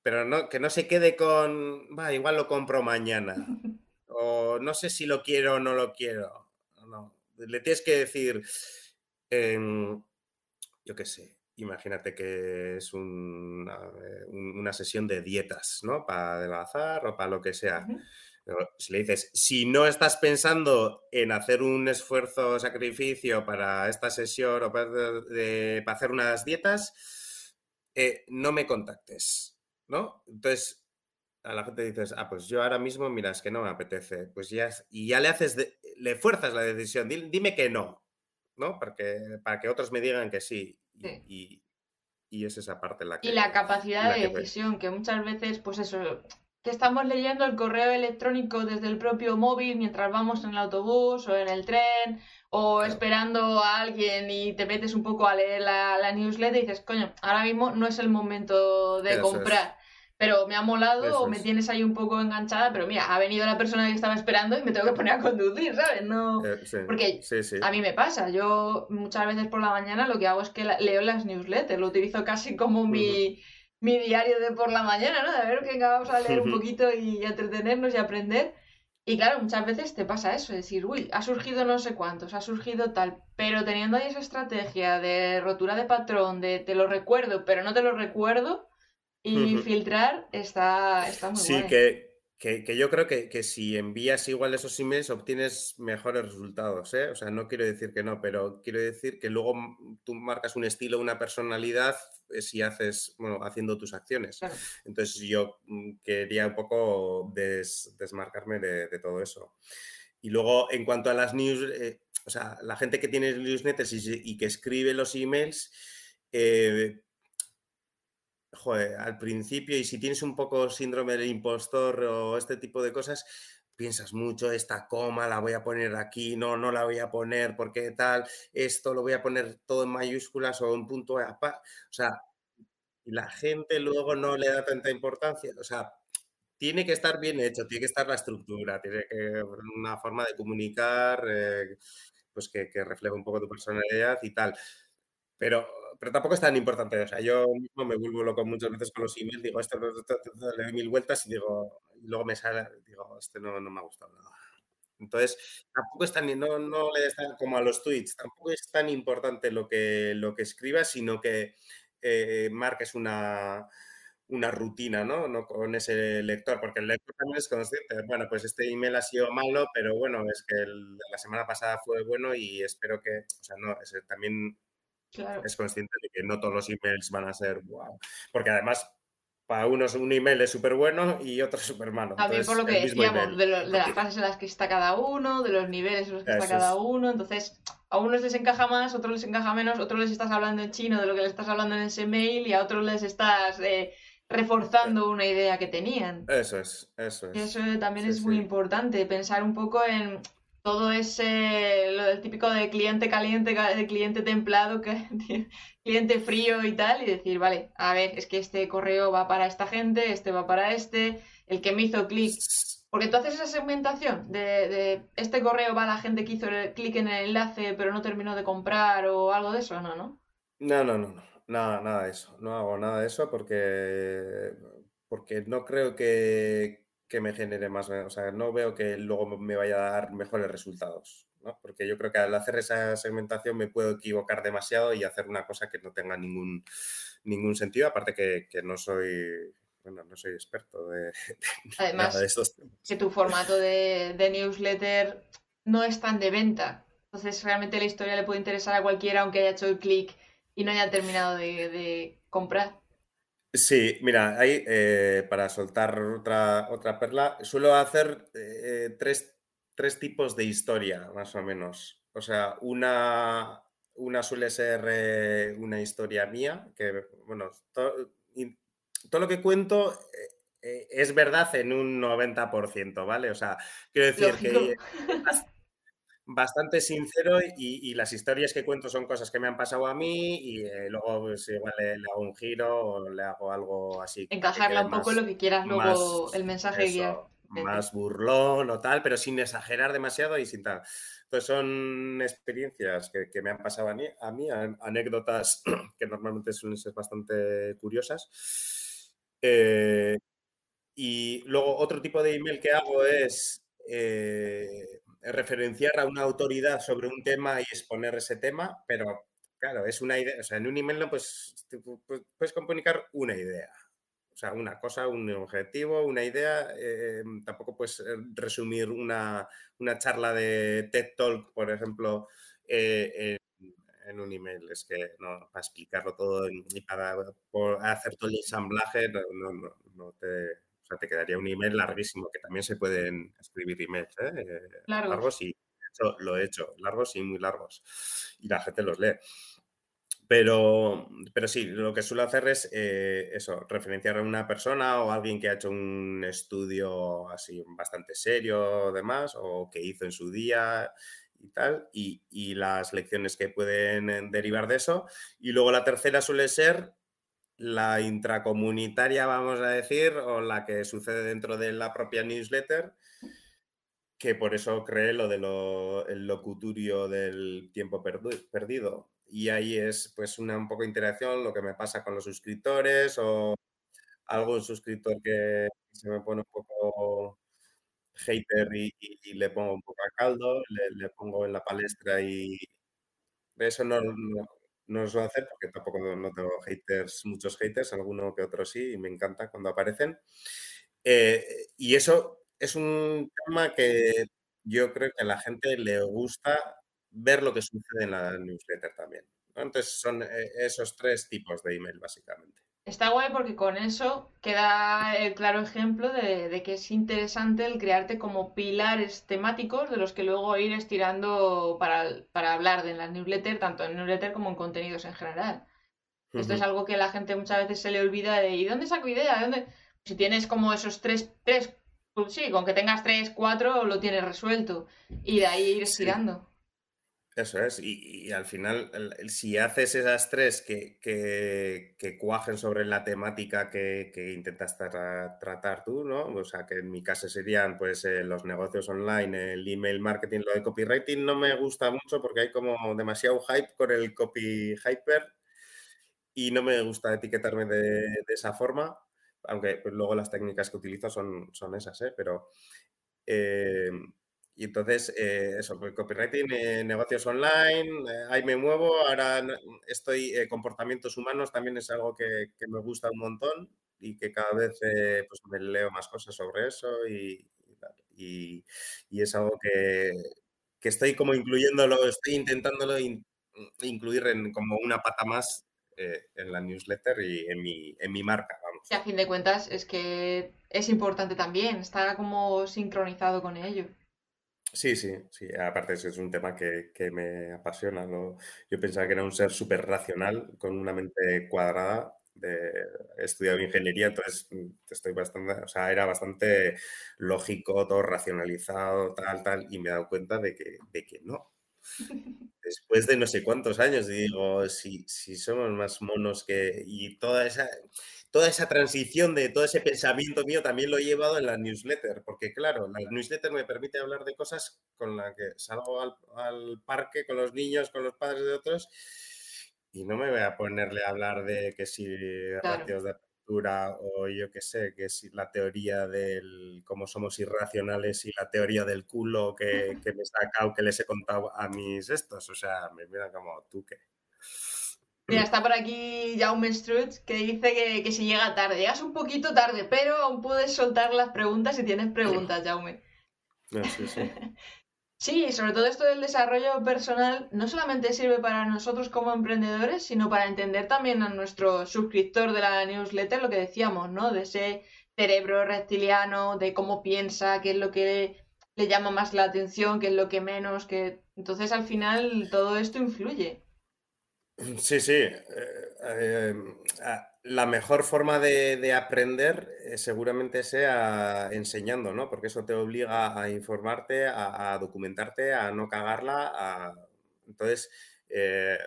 pero no, que no se quede con, va, igual lo compro mañana. O no sé si lo quiero o no lo quiero. No. Le tienes que decir, yo qué sé, imagínate que es una, sesión de dietas, ¿no? Para adelgazar o para lo que sea. Si le dices, si no estás pensando en hacer un esfuerzo o sacrificio para esta sesión o para, hacer unas dietas, eh, no me contactes, ¿no? Entonces, a la gente dices, ah, pues yo ahora mismo, mira, es que no me apetece, pues ya, y ya le haces, le fuerzas la decisión, dime que no, ¿no? Para que, para que otros me digan que sí. Y, es esa parte la que... Y la capacidad de decisión, que muchas veces, pues eso, que estamos leyendo el correo electrónico desde el propio móvil mientras vamos en el autobús o en el tren o esperando a alguien y te metes un poco a leer la, newsletter y dices, coño, ahora mismo no es el momento de comprar pero me ha molado o me tienes ahí un poco enganchada, pero mira, ha venido la persona que estaba esperando y me tengo que poner a conducir, ¿sabes? No... Eh, Porque a mí me pasa, yo muchas veces por la mañana lo que hago es que leo las newsletters, lo utilizo casi como mi, mi diario de por la mañana, ¿no? De ver que vamos a leer un poquito y entretenernos y aprender. Y claro, muchas veces te pasa eso, decir, uy, ha surgido no sé cuántos, ha surgido tal, pero teniendo ahí esa estrategia de rotura de patrón, de te lo recuerdo, pero no te lo recuerdo, y filtrar está, está muy Sí, que, que, yo creo que, que, si envías igual esos emails obtienes mejores resultados. ¿eh? O sea, no quiero decir que no, pero quiero decir que luego tú marcas un estilo, una personalidad eh, si haces, bueno, haciendo tus acciones. Entonces yo mm, quería un poco desmarcarme de, todo eso. Y luego, en cuanto a las news, eh, o sea, la gente que tiene newsletters y, y que escribe los emails, eh, joder, al principio, y si tienes un poco síndrome del impostor o este tipo de cosas, piensas mucho, esta coma la voy a poner aquí, no, no la voy a poner porque tal, esto lo voy a poner todo en mayúsculas o en punto o sea, la gente luego no le da tanta importancia, o sea, tiene que estar bien hecho, tiene que estar la estructura, tiene que una forma de comunicar, eh, pues que, que un poco tu personalidad y tal. Pero pero tampoco es tan importante. O sea, yo mismo me vuelvo loco muchas veces con los emails, digo, esto, le doy mil vueltas y digo, y luego me sale, digo, este no, no me ha gustado nada. Entonces, tampoco es tan, no, no le está como a los tweets, tampoco es tan importante lo que, lo que escribas, sino que eh, marques una, una rutina, ¿no? ¿no? Con ese lector, porque el lector también es consciente. Bueno, pues este email ha sido malo, pero bueno, es que la semana pasada fue bueno y espero que, o sea, no, es, también es consciente de que no todos los emails van a ser wow. Porque además, para unos un email es súper bueno y otro es súper malo. Mí por lo que decíamos, de, las fases en las que está cada uno, de los niveles en los que está cada uno. Entonces, a unos les encaja más, a otros les encaja menos, a otros les estás hablando en chino de lo que les estás hablando en ese mail y a otros les estás eh, reforzando una idea que tenían. Eso es, eso es. Eso también es muy importante, pensar un poco en todo ese, lo del típico de cliente caliente, de cliente templado, cliente frío y tal, y decir, vale, a ver, es que este correo va para esta gente, este va para este, el que me hizo clic. Porque tú haces esa segmentación de, este correo va a la gente que hizo clic en el enlace pero no terminó de comprar o algo de eso, ¿no? No, no, no, no, nada, nada de eso. No hago nada de eso porque, porque no creo que, que me genere más, o sea, no veo que luego me vaya a dar mejores resultados, ¿no? Porque yo creo que al hacer esa segmentación me puedo equivocar demasiado y hacer una cosa que no tenga ningún, ningún sentido, aparte que, no soy, bueno, no soy experto de, Además, estos temas. que tu formato de, newsletter no es tan de venta, entonces realmente la historia le puede interesar a cualquiera aunque haya hecho el clic y no haya terminado de comprar. Sí, mira, ahí eh, para soltar otra, otra perla, suelo hacer eh, tres, tipos de historia, más o menos. O sea, una, una suele ser eh, una historia mía, que, bueno, todo lo que cuento es verdad en un 90%, ¿vale? O sea, quiero decir que bastante sincero y, las historias que cuento son cosas que me han pasado a mí y eh, luego pues, igual le, hago un giro o le hago algo así. Encajarla un poco lo que quieras luego el mensaje Más burlón o tal, pero sin exagerar demasiado y sin tal. Entonces son experiencias que, me han pasado a mí, a mí, anécdotas que normalmente suelen ser bastante curiosas. Eh, y luego otro tipo de email que hago es eh, referenciar a una autoridad sobre un tema y exponer ese tema, pero claro, es una idea, o sea, en un email no pues, puedes comunicar una idea, o sea, una cosa, un objetivo, una idea, eh, tampoco puedes eh, resumir una, charla de TED Talk, por ejemplo, eh, en un email. Es que no, para explicarlo todo y para hacer todo el ensamblaje, no, no, no te, o sea, te quedaría un email larguísimo, que también se pueden escribir emails ¿eh? eh largos. y lo he hecho, largos y muy largos. Y la gente los lee. Pero, pero sí, lo que suelo hacer es eh, eso, referenciar a una persona o a alguien que ha hecho un estudio así bastante serio, demás, o que hizo en su día y tal, y, y, las lecciones que pueden eh, derivar de eso. Y luego la tercera suele ser la intracomunitaria, vamos a decir, o la que sucede dentro de la propia newsletter, que por eso creé lo del locuturio del tiempo perdido. Y ahí es pues una un poco de interacción, lo que me pasa con los suscriptores o algún suscriptor que se me pone un poco hater y, le pongo un poco a caldo, le, pongo en la palestra y eso no, no lo suelo hacer porque tampoco no tengo haters, muchos haters, alguno que otro sí, y me encanta cuando aparecen. Eh, y eso es un tema que yo creo que a la gente le gusta ver lo que sucede en la newsletter también. Entonces son eh, esos tres tipos de email básicamente. Está guay porque con eso queda el claro ejemplo de, que es interesante el crearte como pilares temáticos de los que luego ir estirando para, para hablar de la newsletter, tanto en newsletter como en contenidos en general. Esto es algo que la gente muchas veces se le olvida de ¿y dónde saco idea? dónde? Si tienes como esos tres, tres, pues sí, con que tengas tres, cuatro lo tienes resuelto. Y de ahí ir estirando. Eso es, y, al final, si haces esas tres que, que, cuajen sobre la temática que, intentas tratar tú, ¿no? O sea, que en mi caso serían pues eh, los negocios online, el email marketing, lo de copywriting no me gusta mucho porque hay como demasiado hype con el copy hyper y no me gusta etiquetarme de, esa forma, aunque pues, luego las técnicas que utilizo son, son esas, ¿eh? Pero... Eh, y entonces, eh, eso, pues copywriting, eh, negocios online, eh, ahí me muevo, ahora estoy, comportamientos humanos también es algo que, me gusta un montón y que cada vez pues me leo más cosas sobre eso y, y, es algo que, que, estoy como incluyéndolo, estoy intentándolo incluir en como una pata más en la newsletter y en mi, en mi marca. Vamos. Y a fin de cuentas es que es importante también, está como sincronizado con ello. Sí, sí, sí. Aparte es un tema que, me apasiona. Yo pensaba que era un ser súper racional, con una mente cuadrada. De, he estudiado ingeniería, entonces mm, estoy bastante, o sea, era bastante lógico, todo racionalizado, tal, tal, y me he dado cuenta de que, de que no. Después de no sé cuántos años, digo, si, si somos más monos que... Y toda esa toda esa transición de todo ese pensamiento mío también lo he llevado en la newsletter, porque claro, la newsletter me permite hablar de cosas con las que salgo al, parque con los niños, con los padres de otros, y no me voy a ponerle a hablar de que si ratios de o yo qué sé, que si la teoría del cómo somos irracionales y la teoría del culo que, que me he sacado, que les he contado a mis estos, o sea, me miran como tú qué. Mira, está por aquí Jaume Strutz que dice que, si llega tarde. Llegas un poquito tarde, pero aún puedes soltar las preguntas si tienes preguntas, Jaume. Ah, sí, sí. sí, sobre todo esto del desarrollo personal no solamente sirve para nosotros como emprendedores, sino para entender también a nuestro suscriptor de la newsletter lo que decíamos, ¿no? De ese cerebro reptiliano, de cómo piensa, qué es lo que le llama más la atención, qué es lo que menos, que entonces al final todo esto influye. Sí, sí. Eh, em, la mejor forma de, aprender eh, seguramente sea enseñando, ¿no? Porque eso te obliga a informarte, a, documentarte, a no cagarla. Entonces, eh,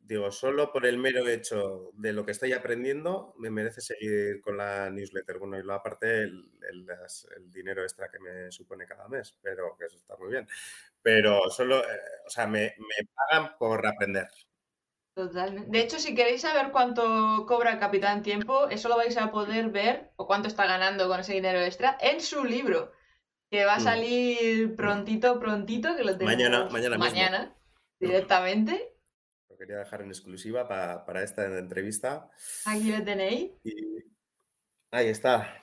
digo, solo por el mero hecho de lo que estoy aprendiendo, me merece seguir con la newsletter. Bueno, y luego aparte el, dinero extra que me supone cada mes, pero que eso está muy bien. Pero solo, o sea, me pagan por aprender. Totalmente. De hecho, si queréis saber cuánto cobra el Capitán Tiempo, eso lo vais a poder ver, o cuánto está ganando con ese dinero extra, en su libro, que va a mm. salir prontito, prontito, que lo tenemos mañana, mañana, mañana directamente. Lo quería dejar en exclusiva para, esta entrevista. Aquí lo tenéis. Ahí está.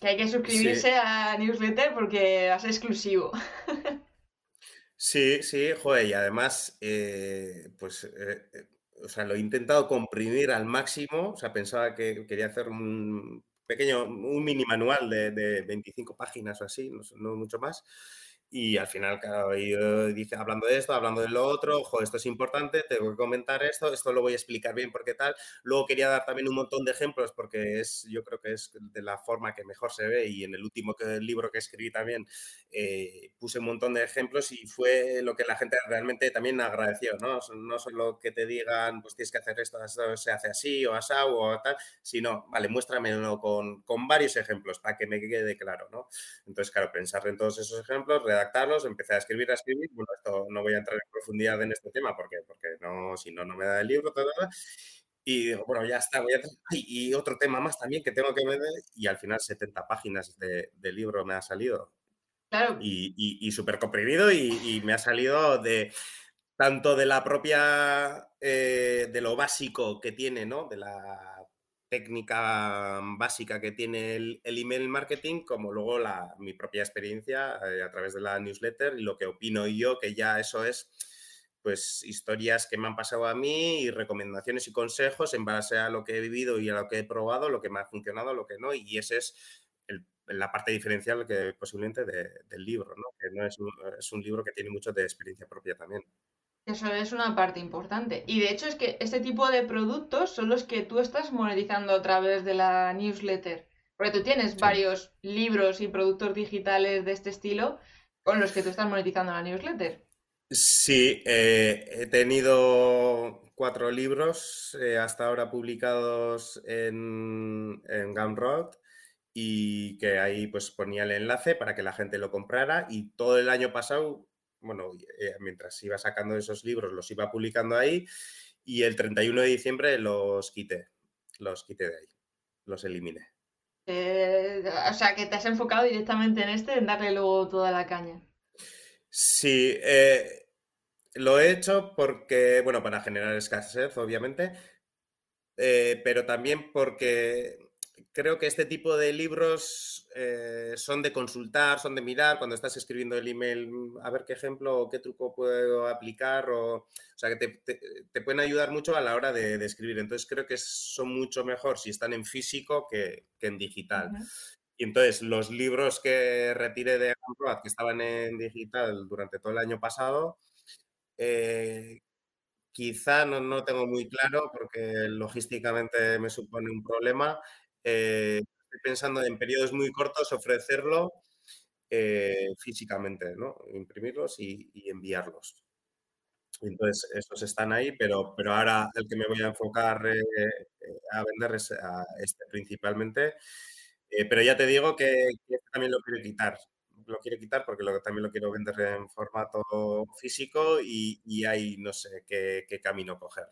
Que hay que suscribirse a newsletter porque va a ser exclusivo. Sí, sí, joder, y además, eh, pues, eh, eh, o sea, lo he intentado comprimir al máximo, o sea, pensaba que quería hacer un pequeño, un mini manual de, de 25 páginas o así, no, no mucho más, y al final, claro, dice, hablando de esto, hablando de lo otro, ojo, esto es importante, tengo que comentar esto, esto lo voy a explicar bien porque tal. Luego quería dar también un montón de ejemplos porque es, yo creo que es de la forma que mejor se ve y en el último que, libro que escribí también eh, puse un montón de ejemplos y fue lo que la gente realmente también agradeció, ¿no? No solo que te digan, pues tienes que hacer esto, esto se hace así o asado o tal, sino, vale, muéstramelo con, con varios ejemplos para que me quede claro, ¿no? Entonces, claro, pensar en todos esos ejemplos, redactarlos, empecé a escribir, a escribir. Bueno, esto no voy a entrar en profundidad en este tema porque, porque no, si no, no me da el libro. y digo, bueno, ya está, voy a... Y otro tema más también que tengo que vender. Y al final 70 páginas de, libro me ha salido. Claro. Y, y, súper comprimido y, me ha salido de tanto de la propia, eh, de lo básico que tiene, ¿no? De la técnica básica que tiene el, email marketing, como luego la, mi propia experiencia eh, a través de la newsletter y lo que opino yo, que ya eso es pues historias que me han pasado a mí y recomendaciones y consejos en base a lo que he vivido y a lo que he probado, lo que me ha funcionado, lo que no, y ese es la parte diferencial que posiblemente del libro, ¿no? que no es es un libro que tiene mucho de experiencia propia también. Eso es una parte importante. Y de hecho es que este tipo de productos son los que tú estás monetizando a través de la newsletter. Porque tú tienes varios libros y productos digitales de este estilo con los que tú estás monetizando la newsletter. Sí, eh, he tenido cuatro libros eh, hasta ahora publicados en, en Gumroad y que ahí pues ponía el enlace para que la gente lo comprara y todo el año pasado bueno, eh, mientras iba sacando esos libros, los iba publicando ahí y el 31 de diciembre los quité, los quité de ahí, los eliminé. Eh, o sea, que te has enfocado directamente en este, en darle luego toda la caña. Sí, eh, lo he hecho porque, bueno, para generar escasez, obviamente, pero también porque creo que este tipo de libros eh, son de consultar, son de mirar cuando estás escribiendo el email, mm, a ver qué ejemplo o qué truco puedo aplicar, o, o sea, que te, pueden ayudar mucho a la hora de, escribir. Entonces creo que son mucho mejor si están en físico que, en digital. Y entonces los libros que retiré de Amproad, que estaban en digital durante todo el año pasado, eh, quizá no, no tengo muy claro porque logísticamente me supone un problema eh, estoy pensando en periodos muy cortos ofrecerlo eh, físicamente, ¿no? Imprimirlos y, enviarlos. Entonces, estos están ahí, pero, pero ahora el que me voy a enfocar eh, a vender es este principalmente. pero ya te digo que, este también lo quiero quitar. Lo quiero quitar porque también lo quiero vender en formato físico y, y ahí no sé qué camino coger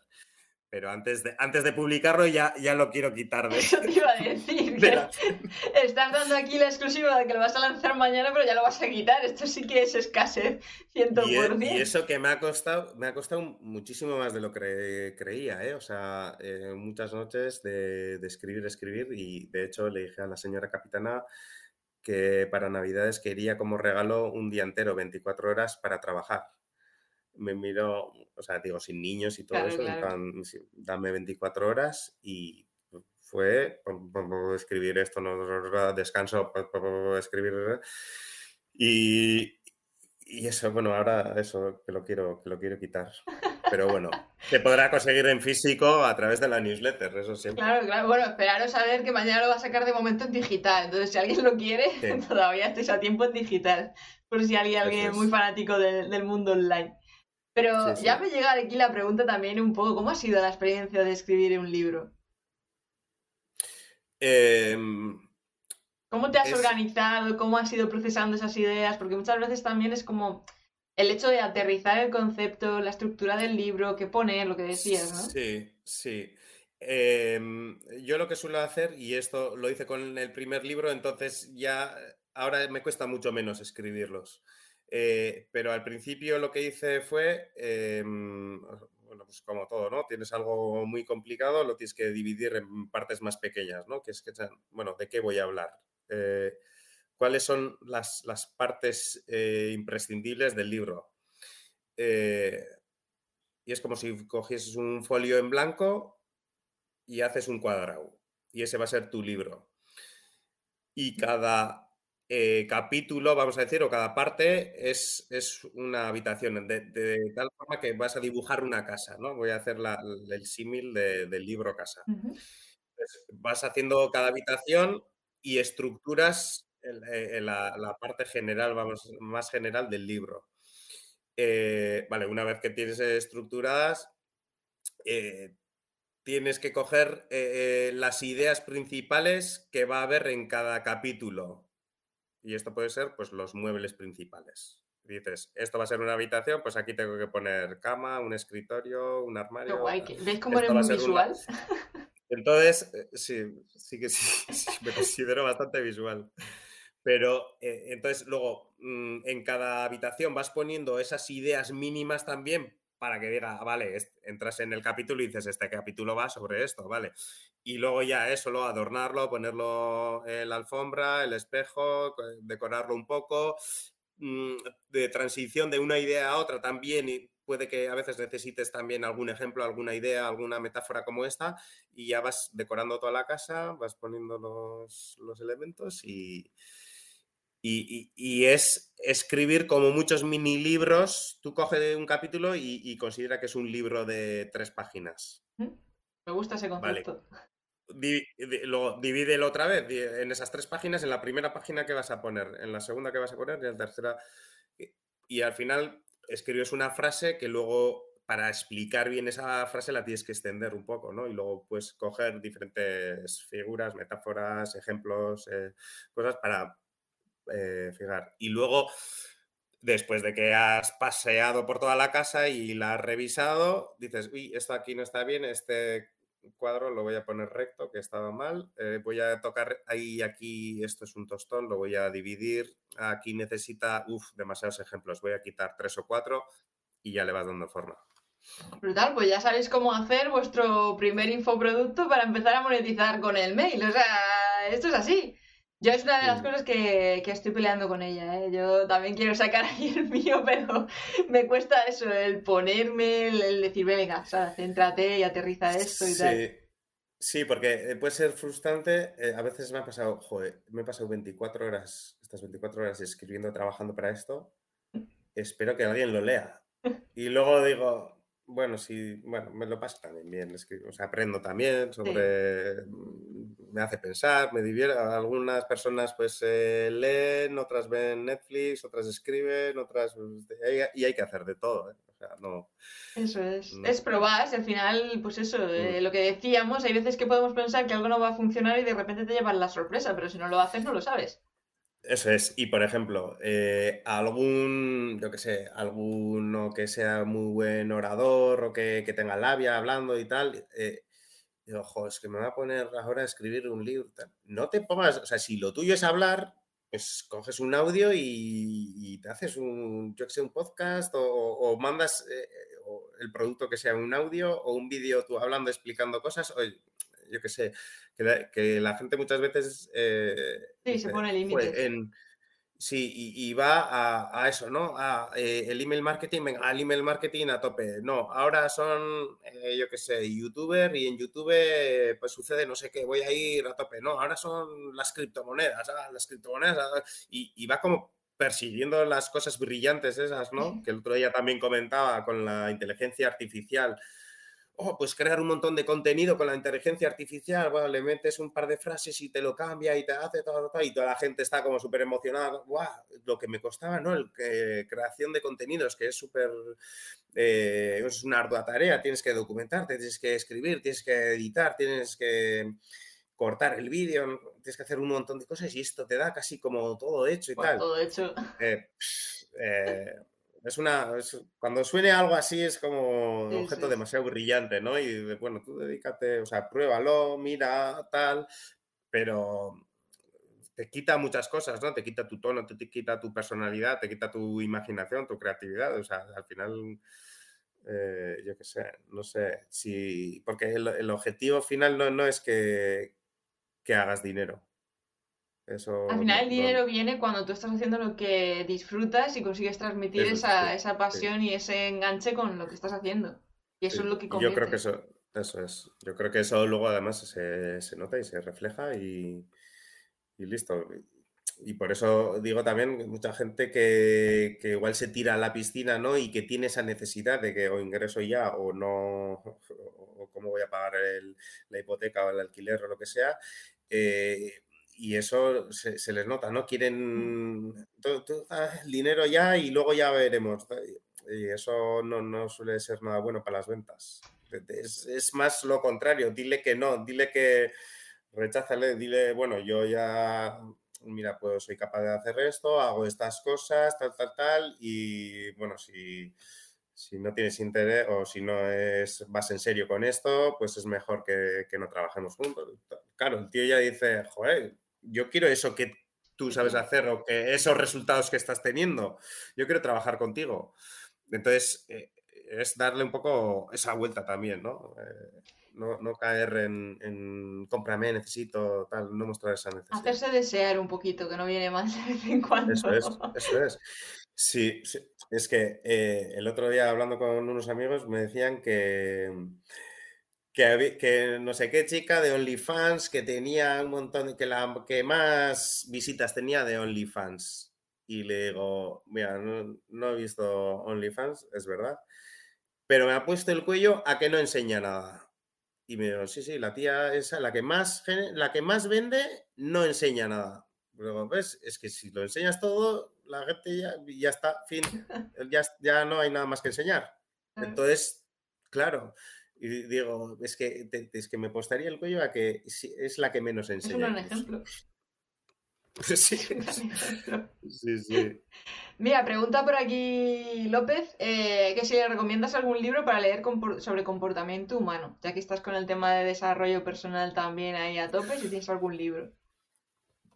pero antes de, antes de publicarlo ya, ya lo quiero quitar. De, Eso te iba a decir. estás dando aquí la exclusiva de que lo vas a lanzar mañana, pero ya lo vas a quitar. Esto sí que es escasez, 100%. Y, y eso que me ha costado, me ha costado muchísimo más de lo que creía, ¿eh? O sea, eh, muchas noches de, de escribir, escribir, y de hecho le dije a la señora capitana que para Navidades quería como regalo un día entero, 24 horas para trabajar me miro, o sea, digo, sin niños y todo eso, dame 24 horas y fue escribir esto, no descanso, escribir y, y eso, bueno, ahora eso que lo quiero, que lo quiero quitar. Pero bueno, se podrá conseguir en físico a través de la newsletter, eso siempre. Claro, claro. Bueno, esperaros a ver que mañana lo va a sacar de momento en digital. Entonces, si alguien lo quiere, todavía estáis a tiempo en digital. Por si hay alguien muy fanático del mundo online. Pero ya me llega aquí la pregunta también un poco, ¿cómo ha sido la experiencia de escribir un libro? Em, ¿Cómo te has organizado? ¿Cómo has ido procesando esas ideas? Porque muchas veces también es como el hecho de aterrizar el concepto, la estructura del libro, qué poner, lo que decías, ¿no? Sí, sí. Em, yo lo que suelo hacer, y esto lo hice con el primer libro, entonces ya ahora me cuesta mucho menos escribirlos. Eh, pero al principio lo que hice fue, em, bueno, pues como todo, ¿no? Tienes algo muy complicado, lo tienes que dividir en partes más pequeñas, ¿no? Que es que, bueno, ¿de qué voy a hablar? Eh, ¿Cuáles son las, las partes eh, imprescindibles del libro? y es como si cogieses un folio en blanco y haces un cuadrado. Y ese va a ser tu libro. Y cada eh, capítulo, vamos a decir, o cada parte es, es una habitación, de, tal forma que vas a dibujar una casa, ¿no? Voy a hacer el símil del libro casa. vas haciendo cada habitación y estructuras eh, la, parte general, vamos, más general del libro. Eh, vale, una vez que tienes estructuradas, eh, tienes que coger las ideas principales que va a haber en cada capítulo. Y esto puede ser, pues, los muebles principales. Dices, esto va a ser una habitación, pues aquí tengo que poner cama, un escritorio, un armario. ¿Ves cómo eres muy visual? Entonces, sí, sí que sí, me considero bastante visual. Pero eh, entonces luego mm, en cada habitación vas poniendo esas ideas mínimas también para que diga, ah, vale, entras en el capítulo y dices, este capítulo va sobre esto, vale. Y luego ya es solo adornarlo, ponerlo en la alfombra, el espejo, decorarlo un poco, mm, de transición de una idea a otra también. Y puede que a veces necesites también algún ejemplo, alguna idea, alguna metáfora como esta, y ya vas decorando toda la casa, vas poniendo los, los elementos y, y, es escribir como muchos mini libros. Tú coges un capítulo y, considera que es un libro de tres páginas. Me gusta ese concepto. lo, divídelo otra vez en esas tres páginas, en la primera página que vas a poner, en la segunda que vas a poner y en la tercera. Y al final escribes una frase que luego para explicar bien esa frase la tienes que extender un poco, ¿no? Y luego puedes coger diferentes figuras, metáforas, ejemplos, eh, cosas para, eh, fijar. Y luego, después de que has paseado por toda la casa y la has revisado, dices, uy, esto aquí no está bien, este cuadro lo voy a poner recto, que estaba mal, eh, voy a tocar ahí, aquí, esto es un tostón, lo voy a dividir, aquí necesita, uff, demasiados ejemplos, voy a quitar tres o cuatro y ya le vas dando forma. Brutal, pues ya sabéis cómo hacer vuestro primer infoproducto para empezar a monetizar con el mail. O sea, esto es así. Yo es una de las cosas que, estoy peleando con ella, ¿eh? Yo también quiero sacar ahí el mío, pero me cuesta eso, el ponerme, el, decir, venga, o sea, céntrate y aterriza esto y tal. Sí, porque eh, puede ser frustrante. Eh, a veces me ha pasado, joder, me he pasado 24 horas, estas 24 horas escribiendo, trabajando para esto. Espero que alguien lo lea. Y luego digo, bueno, sí, bueno, me lo paso también bien, o sea, aprendo también sobre, mm, me hace pensar, me divierte, algunas personas pues eh, leen, otras ven Netflix, otras escriben, otras, pues, y hay que hacer de todo, ¿eh? o sea, no. Eso es, es probar, al final, pues eso, mm. eh, lo que decíamos, hay veces que podemos pensar que algo no va a funcionar y de repente te llevan la sorpresa, pero si no lo haces no lo sabes. Eso es. Y por ejemplo, eh, algún, yo que sé, alguno que sea muy buen orador o que, tenga labia hablando y tal, eh, ojo, es que me va a poner ahora a escribir un libro. No te pongas, o sea, si lo tuyo es hablar, pues coges un audio y, te haces un, yo que sé, un podcast o, mandas eh, el producto que sea un audio o un vídeo tú hablando, explicando cosas. Yo que sé, que la, gente muchas veces... Eh, sí, se pone límites. Sí, y, va a, eso, ¿no? A eh, el email marketing, venga, al email marketing a tope. No, ahora son, eh, yo qué sé, youtuber y en YouTube pues sucede no sé qué, voy a ir a tope. No, ahora son las criptomonedas, ah, las criptomonedas, ah, y, y, va como persiguiendo las cosas brillantes esas, ¿no? Que el otro día también comentaba con la inteligencia artificial oh, pues crear un montón de contenido con la inteligencia artificial, bueno, le metes un par de frases y te lo cambia y te hace todo, y toda la gente está como súper emocionada, wow, lo que me costaba, ¿no? El que, creación de contenidos, que es súper, eh, es una ardua tarea, tienes que documentarte, tienes que escribir, tienes que editar, tienes que cortar el vídeo, tienes que hacer un montón de cosas y esto te da casi como todo hecho y tal. Todo hecho. Eh, eh, es una. cuando suene algo así es como un objeto demasiado brillante, ¿no? Y bueno, tú dedícate, o sea, pruébalo, mira, tal, pero te quita muchas cosas, ¿no? Te quita tu tono, te, quita tu personalidad, te quita tu imaginación, tu creatividad. O sea, al final, eh, yo qué sé, no sé si. Porque el, objetivo final no, no es que, que hagas dinero. Eso, Al final el no- dinero viene cuando tú estás haciendo lo que disfrutas y consigues transmitir Eso, esa, sí, esa pasión y ese enganche con lo que estás haciendo. Y eso Sí, es lo que y Yo creo convierte. que eso, eso es. Yo creo que eso luego además se, se nota y se refleja y, y listo. Y por eso digo también que mucha gente que, que igual se tira a la piscina, ¿no? Y que tiene esa necesidad de que o ingreso ya o no, o cómo voy a pagar el- la hipoteca o el alquiler o lo que sea. eh, y eso se, se les nota, ¿no? Quieren todo, todo, ah, el dinero ya y luego ya veremos. Y eso no, no suele ser nada bueno para las ventas. Es, es más lo contrario, dile que no, dile que recházale, dile, bueno, yo ya, mira, pues soy capaz de hacer esto, hago estas cosas, tal, tal, tal, y bueno, si, si no tienes interés o si no es, vas en serio con esto, pues es mejor que, que no trabajemos juntos. Claro, el tío ya dice, joder, yo quiero eso que tú sabes hacer o que esos resultados que estás teniendo, yo quiero trabajar contigo. Entonces, eh, es darle un poco esa vuelta también, ¿no? Eh, no, no, caer en, en, cómprame, necesito, tal, no mostrar esa necesidad. Hacerse desear un poquito, que no viene mal de vez en cuando. Eso es, eso es. Sí, sí. es que eh, el otro día hablando con unos amigos me decían que, que, que, no sé qué chica de OnlyFans que tenía un montón, que la que más visitas tenía de OnlyFans. Y le digo, mira, no, no he visto OnlyFans, es verdad, pero me ha puesto el cuello a que no enseña nada. Y me digo, sí, sí, la tía esa, la que más, la que más vende, no enseña nada. Luego, ¿ves? Es que si lo enseñas todo, la gente ya, ya está, fin, ya, ya no hay nada más que enseñar. Entonces, claro, y digo, es que, te, es que me postaría el cuello a que es la que menos enseña. Es un gran ejemplo. Sí, sí, sí. Mira, pregunta por aquí López eh, que si le recomiendas algún libro para leer compor sobre comportamiento humano, ya que estás con el tema de desarrollo personal también ahí a tope, si tienes algún libro.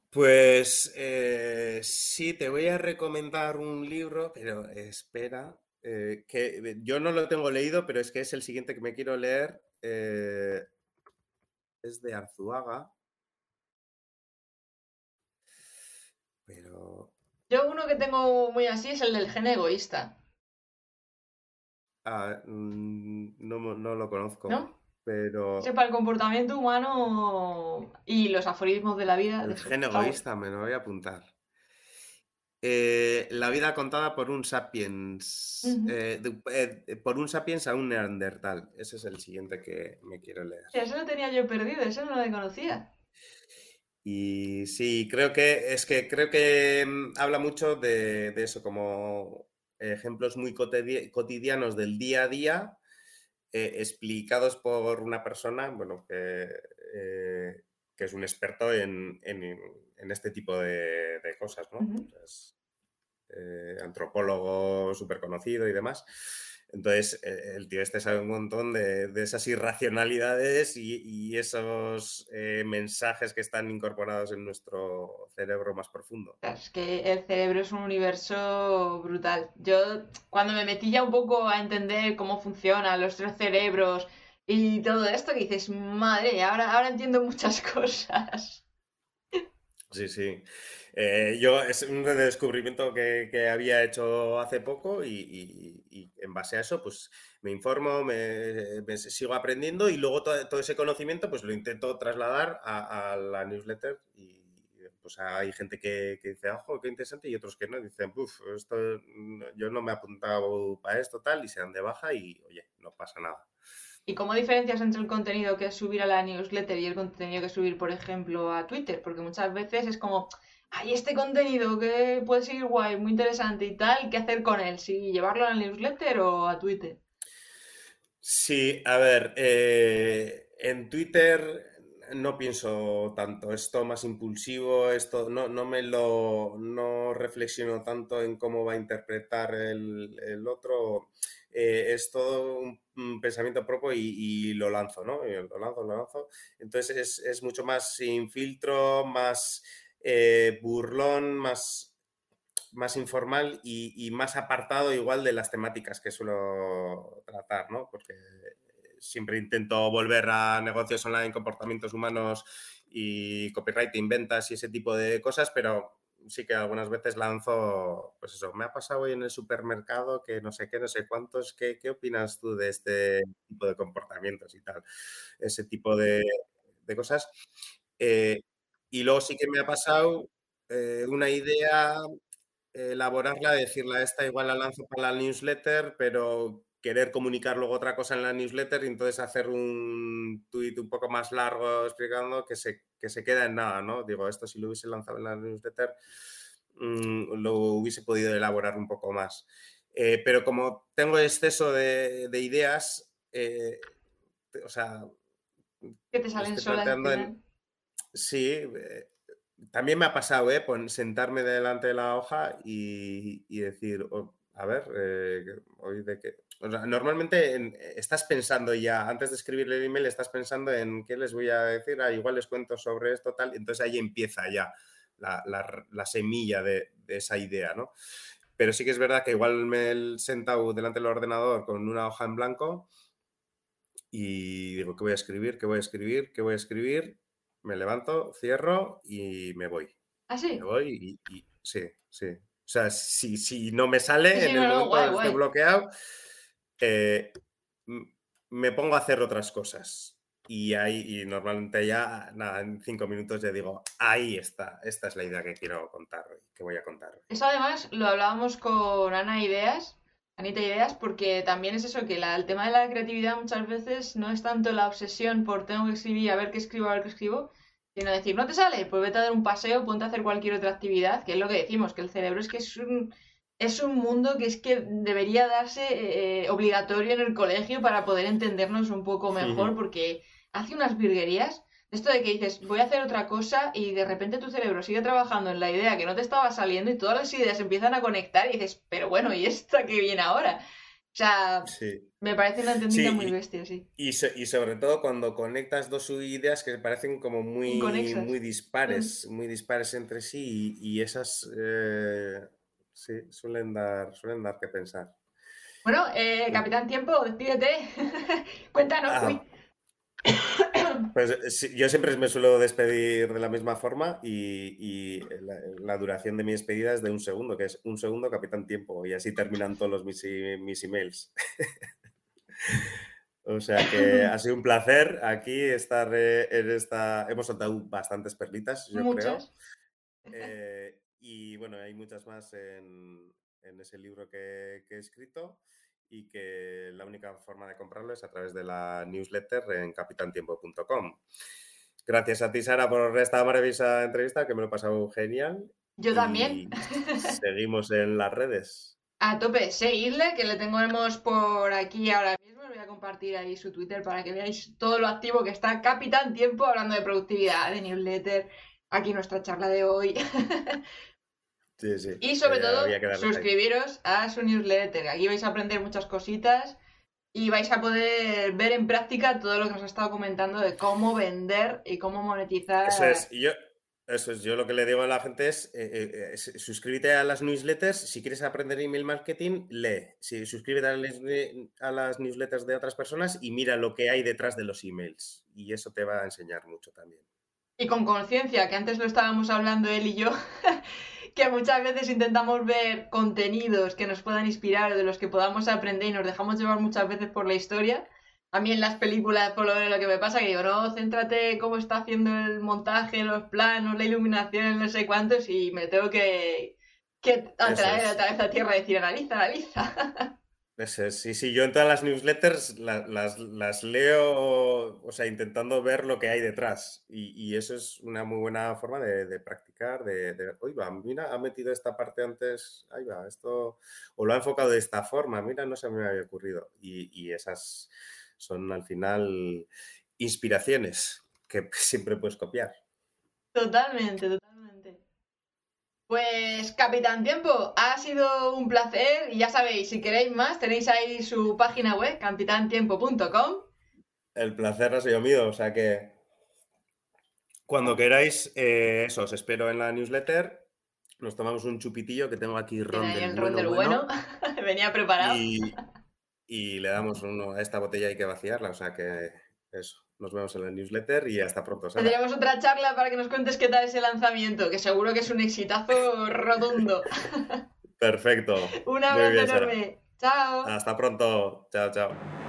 Pues eh, sí, te voy a recomendar un libro, pero espera, eh, que yo no lo tengo leído, pero es que es el siguiente que me quiero leer. Eh, es de Arzuaga. Pero. Yo uno que tengo muy así es el del gen egoísta. Ah, no, no lo conozco. ¿No? Pero. Sepa el comportamiento humano y los aforismos de la vida. El de gen egoísta, me lo voy a apuntar. Eh, la vida contada por un sapiens. Uh -huh. eh, de, eh, por un sapiens a un neandertal. Ese es el siguiente que me quiero leer. Eso lo tenía yo perdido, eso no lo conocía. Y sí, creo que es que creo que mm, habla mucho de, de eso, como ejemplos muy cotidianos del día a día, explicados por una persona, bueno, que, que es un experto en, en, en este tipo de, de cosas, ¿no? Uh -huh. Eh, antropólogo súper conocido y demás. Entonces, eh, el tío este sabe un montón de, de esas irracionalidades y, y esos eh, mensajes que están incorporados en nuestro cerebro más profundo. Es que el cerebro es un universo brutal. Yo, cuando me metí ya un poco a entender cómo funcionan los tres cerebros y todo esto, que dices, madre, ahora, ahora entiendo muchas cosas. Sí, sí. Eh, yo es un descubrimiento que, que, había hecho hace poco y, en base a eso pues me informo, me, sigo aprendiendo y luego todo, ese conocimiento pues lo intento trasladar a, a la newsletter y pues hay gente que, que, dice, ojo, qué interesante y otros que no, dicen, uff, esto yo no me he apuntado para esto tal y se dan de baja y oye, no pasa nada. ¿Y cómo diferencias entre el contenido que es subir a la newsletter y el contenido que es subir, por ejemplo, a Twitter? Porque muchas veces es como, hay este contenido que puede ser guay, muy interesante y tal, ¿qué hacer con él? ¿Si llevarlo a la newsletter o a Twitter? Sí, a ver, eh, en Twitter no pienso tanto, esto más impulsivo, esto no, no me lo no reflexiono tanto en cómo va a interpretar el, el otro. Eh, es todo un, pensamiento propio y, lo lanzo, ¿no? Lo lanzo, lo lanzo. Entonces es, es mucho más sin filtro, más eh, burlón, más, más informal y, más apartado igual de las temáticas que suelo tratar, ¿no? Porque siempre intento volver a negocios online, comportamientos humanos y copywriting, ventas y ese tipo de cosas, pero sí que algunas veces lanzo, pues eso, me ha pasado hoy en el supermercado que no sé qué, no sé cuántos, ¿qué, qué opinas tú de este tipo de comportamientos y tal? Ese tipo de, cosas. Eh, y luego sí que me ha pasado eh, una idea, elaborarla, decirla, esta igual la lanzo para la newsletter, pero querer comunicar luego otra cosa en la newsletter y entonces hacer un tweet un poco más largo explicando que se, que se queda en nada, ¿no? Digo, esto si lo hubiese lanzado en la newsletter mm, lo hubiese podido elaborar un poco más. Eh, pero como tengo exceso de, ideas, eh, o sea... Que te salen solas. Sí, eh, también me ha pasado, ¿eh? sentarme delante de la hoja y, decir, oh, a ver, hoy de qué normalmente eh, estás pensando ya, antes de escribirle el email, estás pensando en qué les voy a decir, ah, igual les cuento sobre esto, tal, entonces ahí empieza ya la, semilla de, esa idea, ¿no? Pero sí que es verdad que igual me he sentado delante del ordenador con una hoja en blanco y digo, ¿qué voy a escribir? ¿Qué voy a escribir? ¿Qué voy a escribir? Me levanto, cierro y me voy. ¿Ah, sí? Me voy y, sí, sí. O sea, si, si no me sale en el momento que bloqueado, eh, me pongo a hacer otras cosas. Y ahí, y normalmente ya, nada, en cinco minutos ya digo, ahí está, esta es la idea que quiero contar que voy a contar Eso además lo hablábamos con Ana Ideas, Anita Ideas, porque también es eso, que el tema de la creatividad muchas veces no es tanto la obsesión por tengo que escribir, a ver qué escribo, a ver qué escribo, sino decir, no te sale, pues vete a dar un paseo, ponte a hacer cualquier otra actividad, que es lo que decimos, que el cerebro es que es un es un mundo que es que debería darse eh, obligatorio en el colegio para poder entendernos un poco mejor, porque hace unas virguerías. Esto de que dices, voy a hacer otra cosa y de repente tu cerebro sigue trabajando en la idea que no te estaba saliendo y todas las ideas empiezan a conectar y dices, pero bueno, ¿y esta que viene ahora? O sea, me parece una entendida muy bestia, sí. Y, y, sobre todo cuando conectas dos ideas que parecen como muy, muy dispares, mm. muy dispares entre sí y, esas... Eh, sí, suelen dar, suelen dar que pensar. Bueno, eh, Capitán Tiempo, despídete. Cuéntanos. Ah. Pues yo siempre me suelo despedir de la misma forma y, la, duración de mi despedida es de un segundo, que es un segundo Capitán Tiempo, y así terminan todos mis, mis emails. o sea que ha sido un placer aquí estar eh, en esta... Hemos soltado bastantes perlitas, yo Muchas. creo. Eh, y bueno, hay muchas más en, ese libro que, he escrito y que la única forma de comprarlo es a través de la newsletter en capitantiempo.com. Gracias a ti, Sara, por esta maravillosa entrevista, que me lo he pasado genial. Yo también. Seguimos en las redes. A tope, seguidle, que le tenemos por aquí ahora mismo. voy a compartir ahí su Twitter para que veáis todo lo activo que está Capitán Tiempo hablando de productividad, de newsletter. Aquí nuestra charla de hoy. Y sobre todo, suscribiros a su newsletter. Aquí vais a aprender muchas cositas y vais a poder ver en práctica todo lo que nos ha estado comentando de cómo vender y cómo monetizar. Eso es. yo, eso es. Yo lo que le digo a la gente es, eh, eh, eh, suscríbete a las newsletters. Si quieres aprender email marketing, lee. Si, suscríbete a las newsletters de otras personas y mira lo que hay detrás de los emails. Y eso te va a enseñar mucho también. Y con conciencia, que antes lo estábamos hablando él y yo. que muchas veces intentamos ver contenidos que nos puedan inspirar, de los que podamos aprender y nos dejamos llevar muchas veces por la historia. A mí en las películas, por lo menos lo que me pasa, que digo, no, céntrate cómo está haciendo el montaje, los planos, la iluminación, no sé cuántos, y me tengo que, que atraer otra vez a tierra y decir, analiza, analiza. Sí, sí, yo en todas las newsletters las, leo, o sea, intentando ver lo que hay detrás. Y, eso es una muy buena forma de, practicar, de, de, va, mira, ha metido esta parte antes, ahí va, esto, o lo ha enfocado de esta forma, mira, no se me había ocurrido. Y, y esas son al final inspiraciones que siempre puedes copiar. Totalmente, totalmente. Pues Capitán Tiempo, ha sido un placer y ya sabéis, si queréis más, tenéis ahí su página web, capitantiempo.com. El placer ha sido mío, o sea que cuando queráis, eh, eso, os espero en la newsletter. Nos tomamos un chupitillo que tengo aquí ron del, ron bueno, del bueno. Venía preparado. Y, le damos uno a esta botella, hay que vaciarla, o sea que eso. Nos vemos en la newsletter y hasta pronto. Sara. Tendríamos otra charla para que nos cuentes qué tal ese lanzamiento, que seguro que es un exitazo rotundo. Perfecto. Un abrazo enorme. Chao. Hasta pronto. Chao, chao.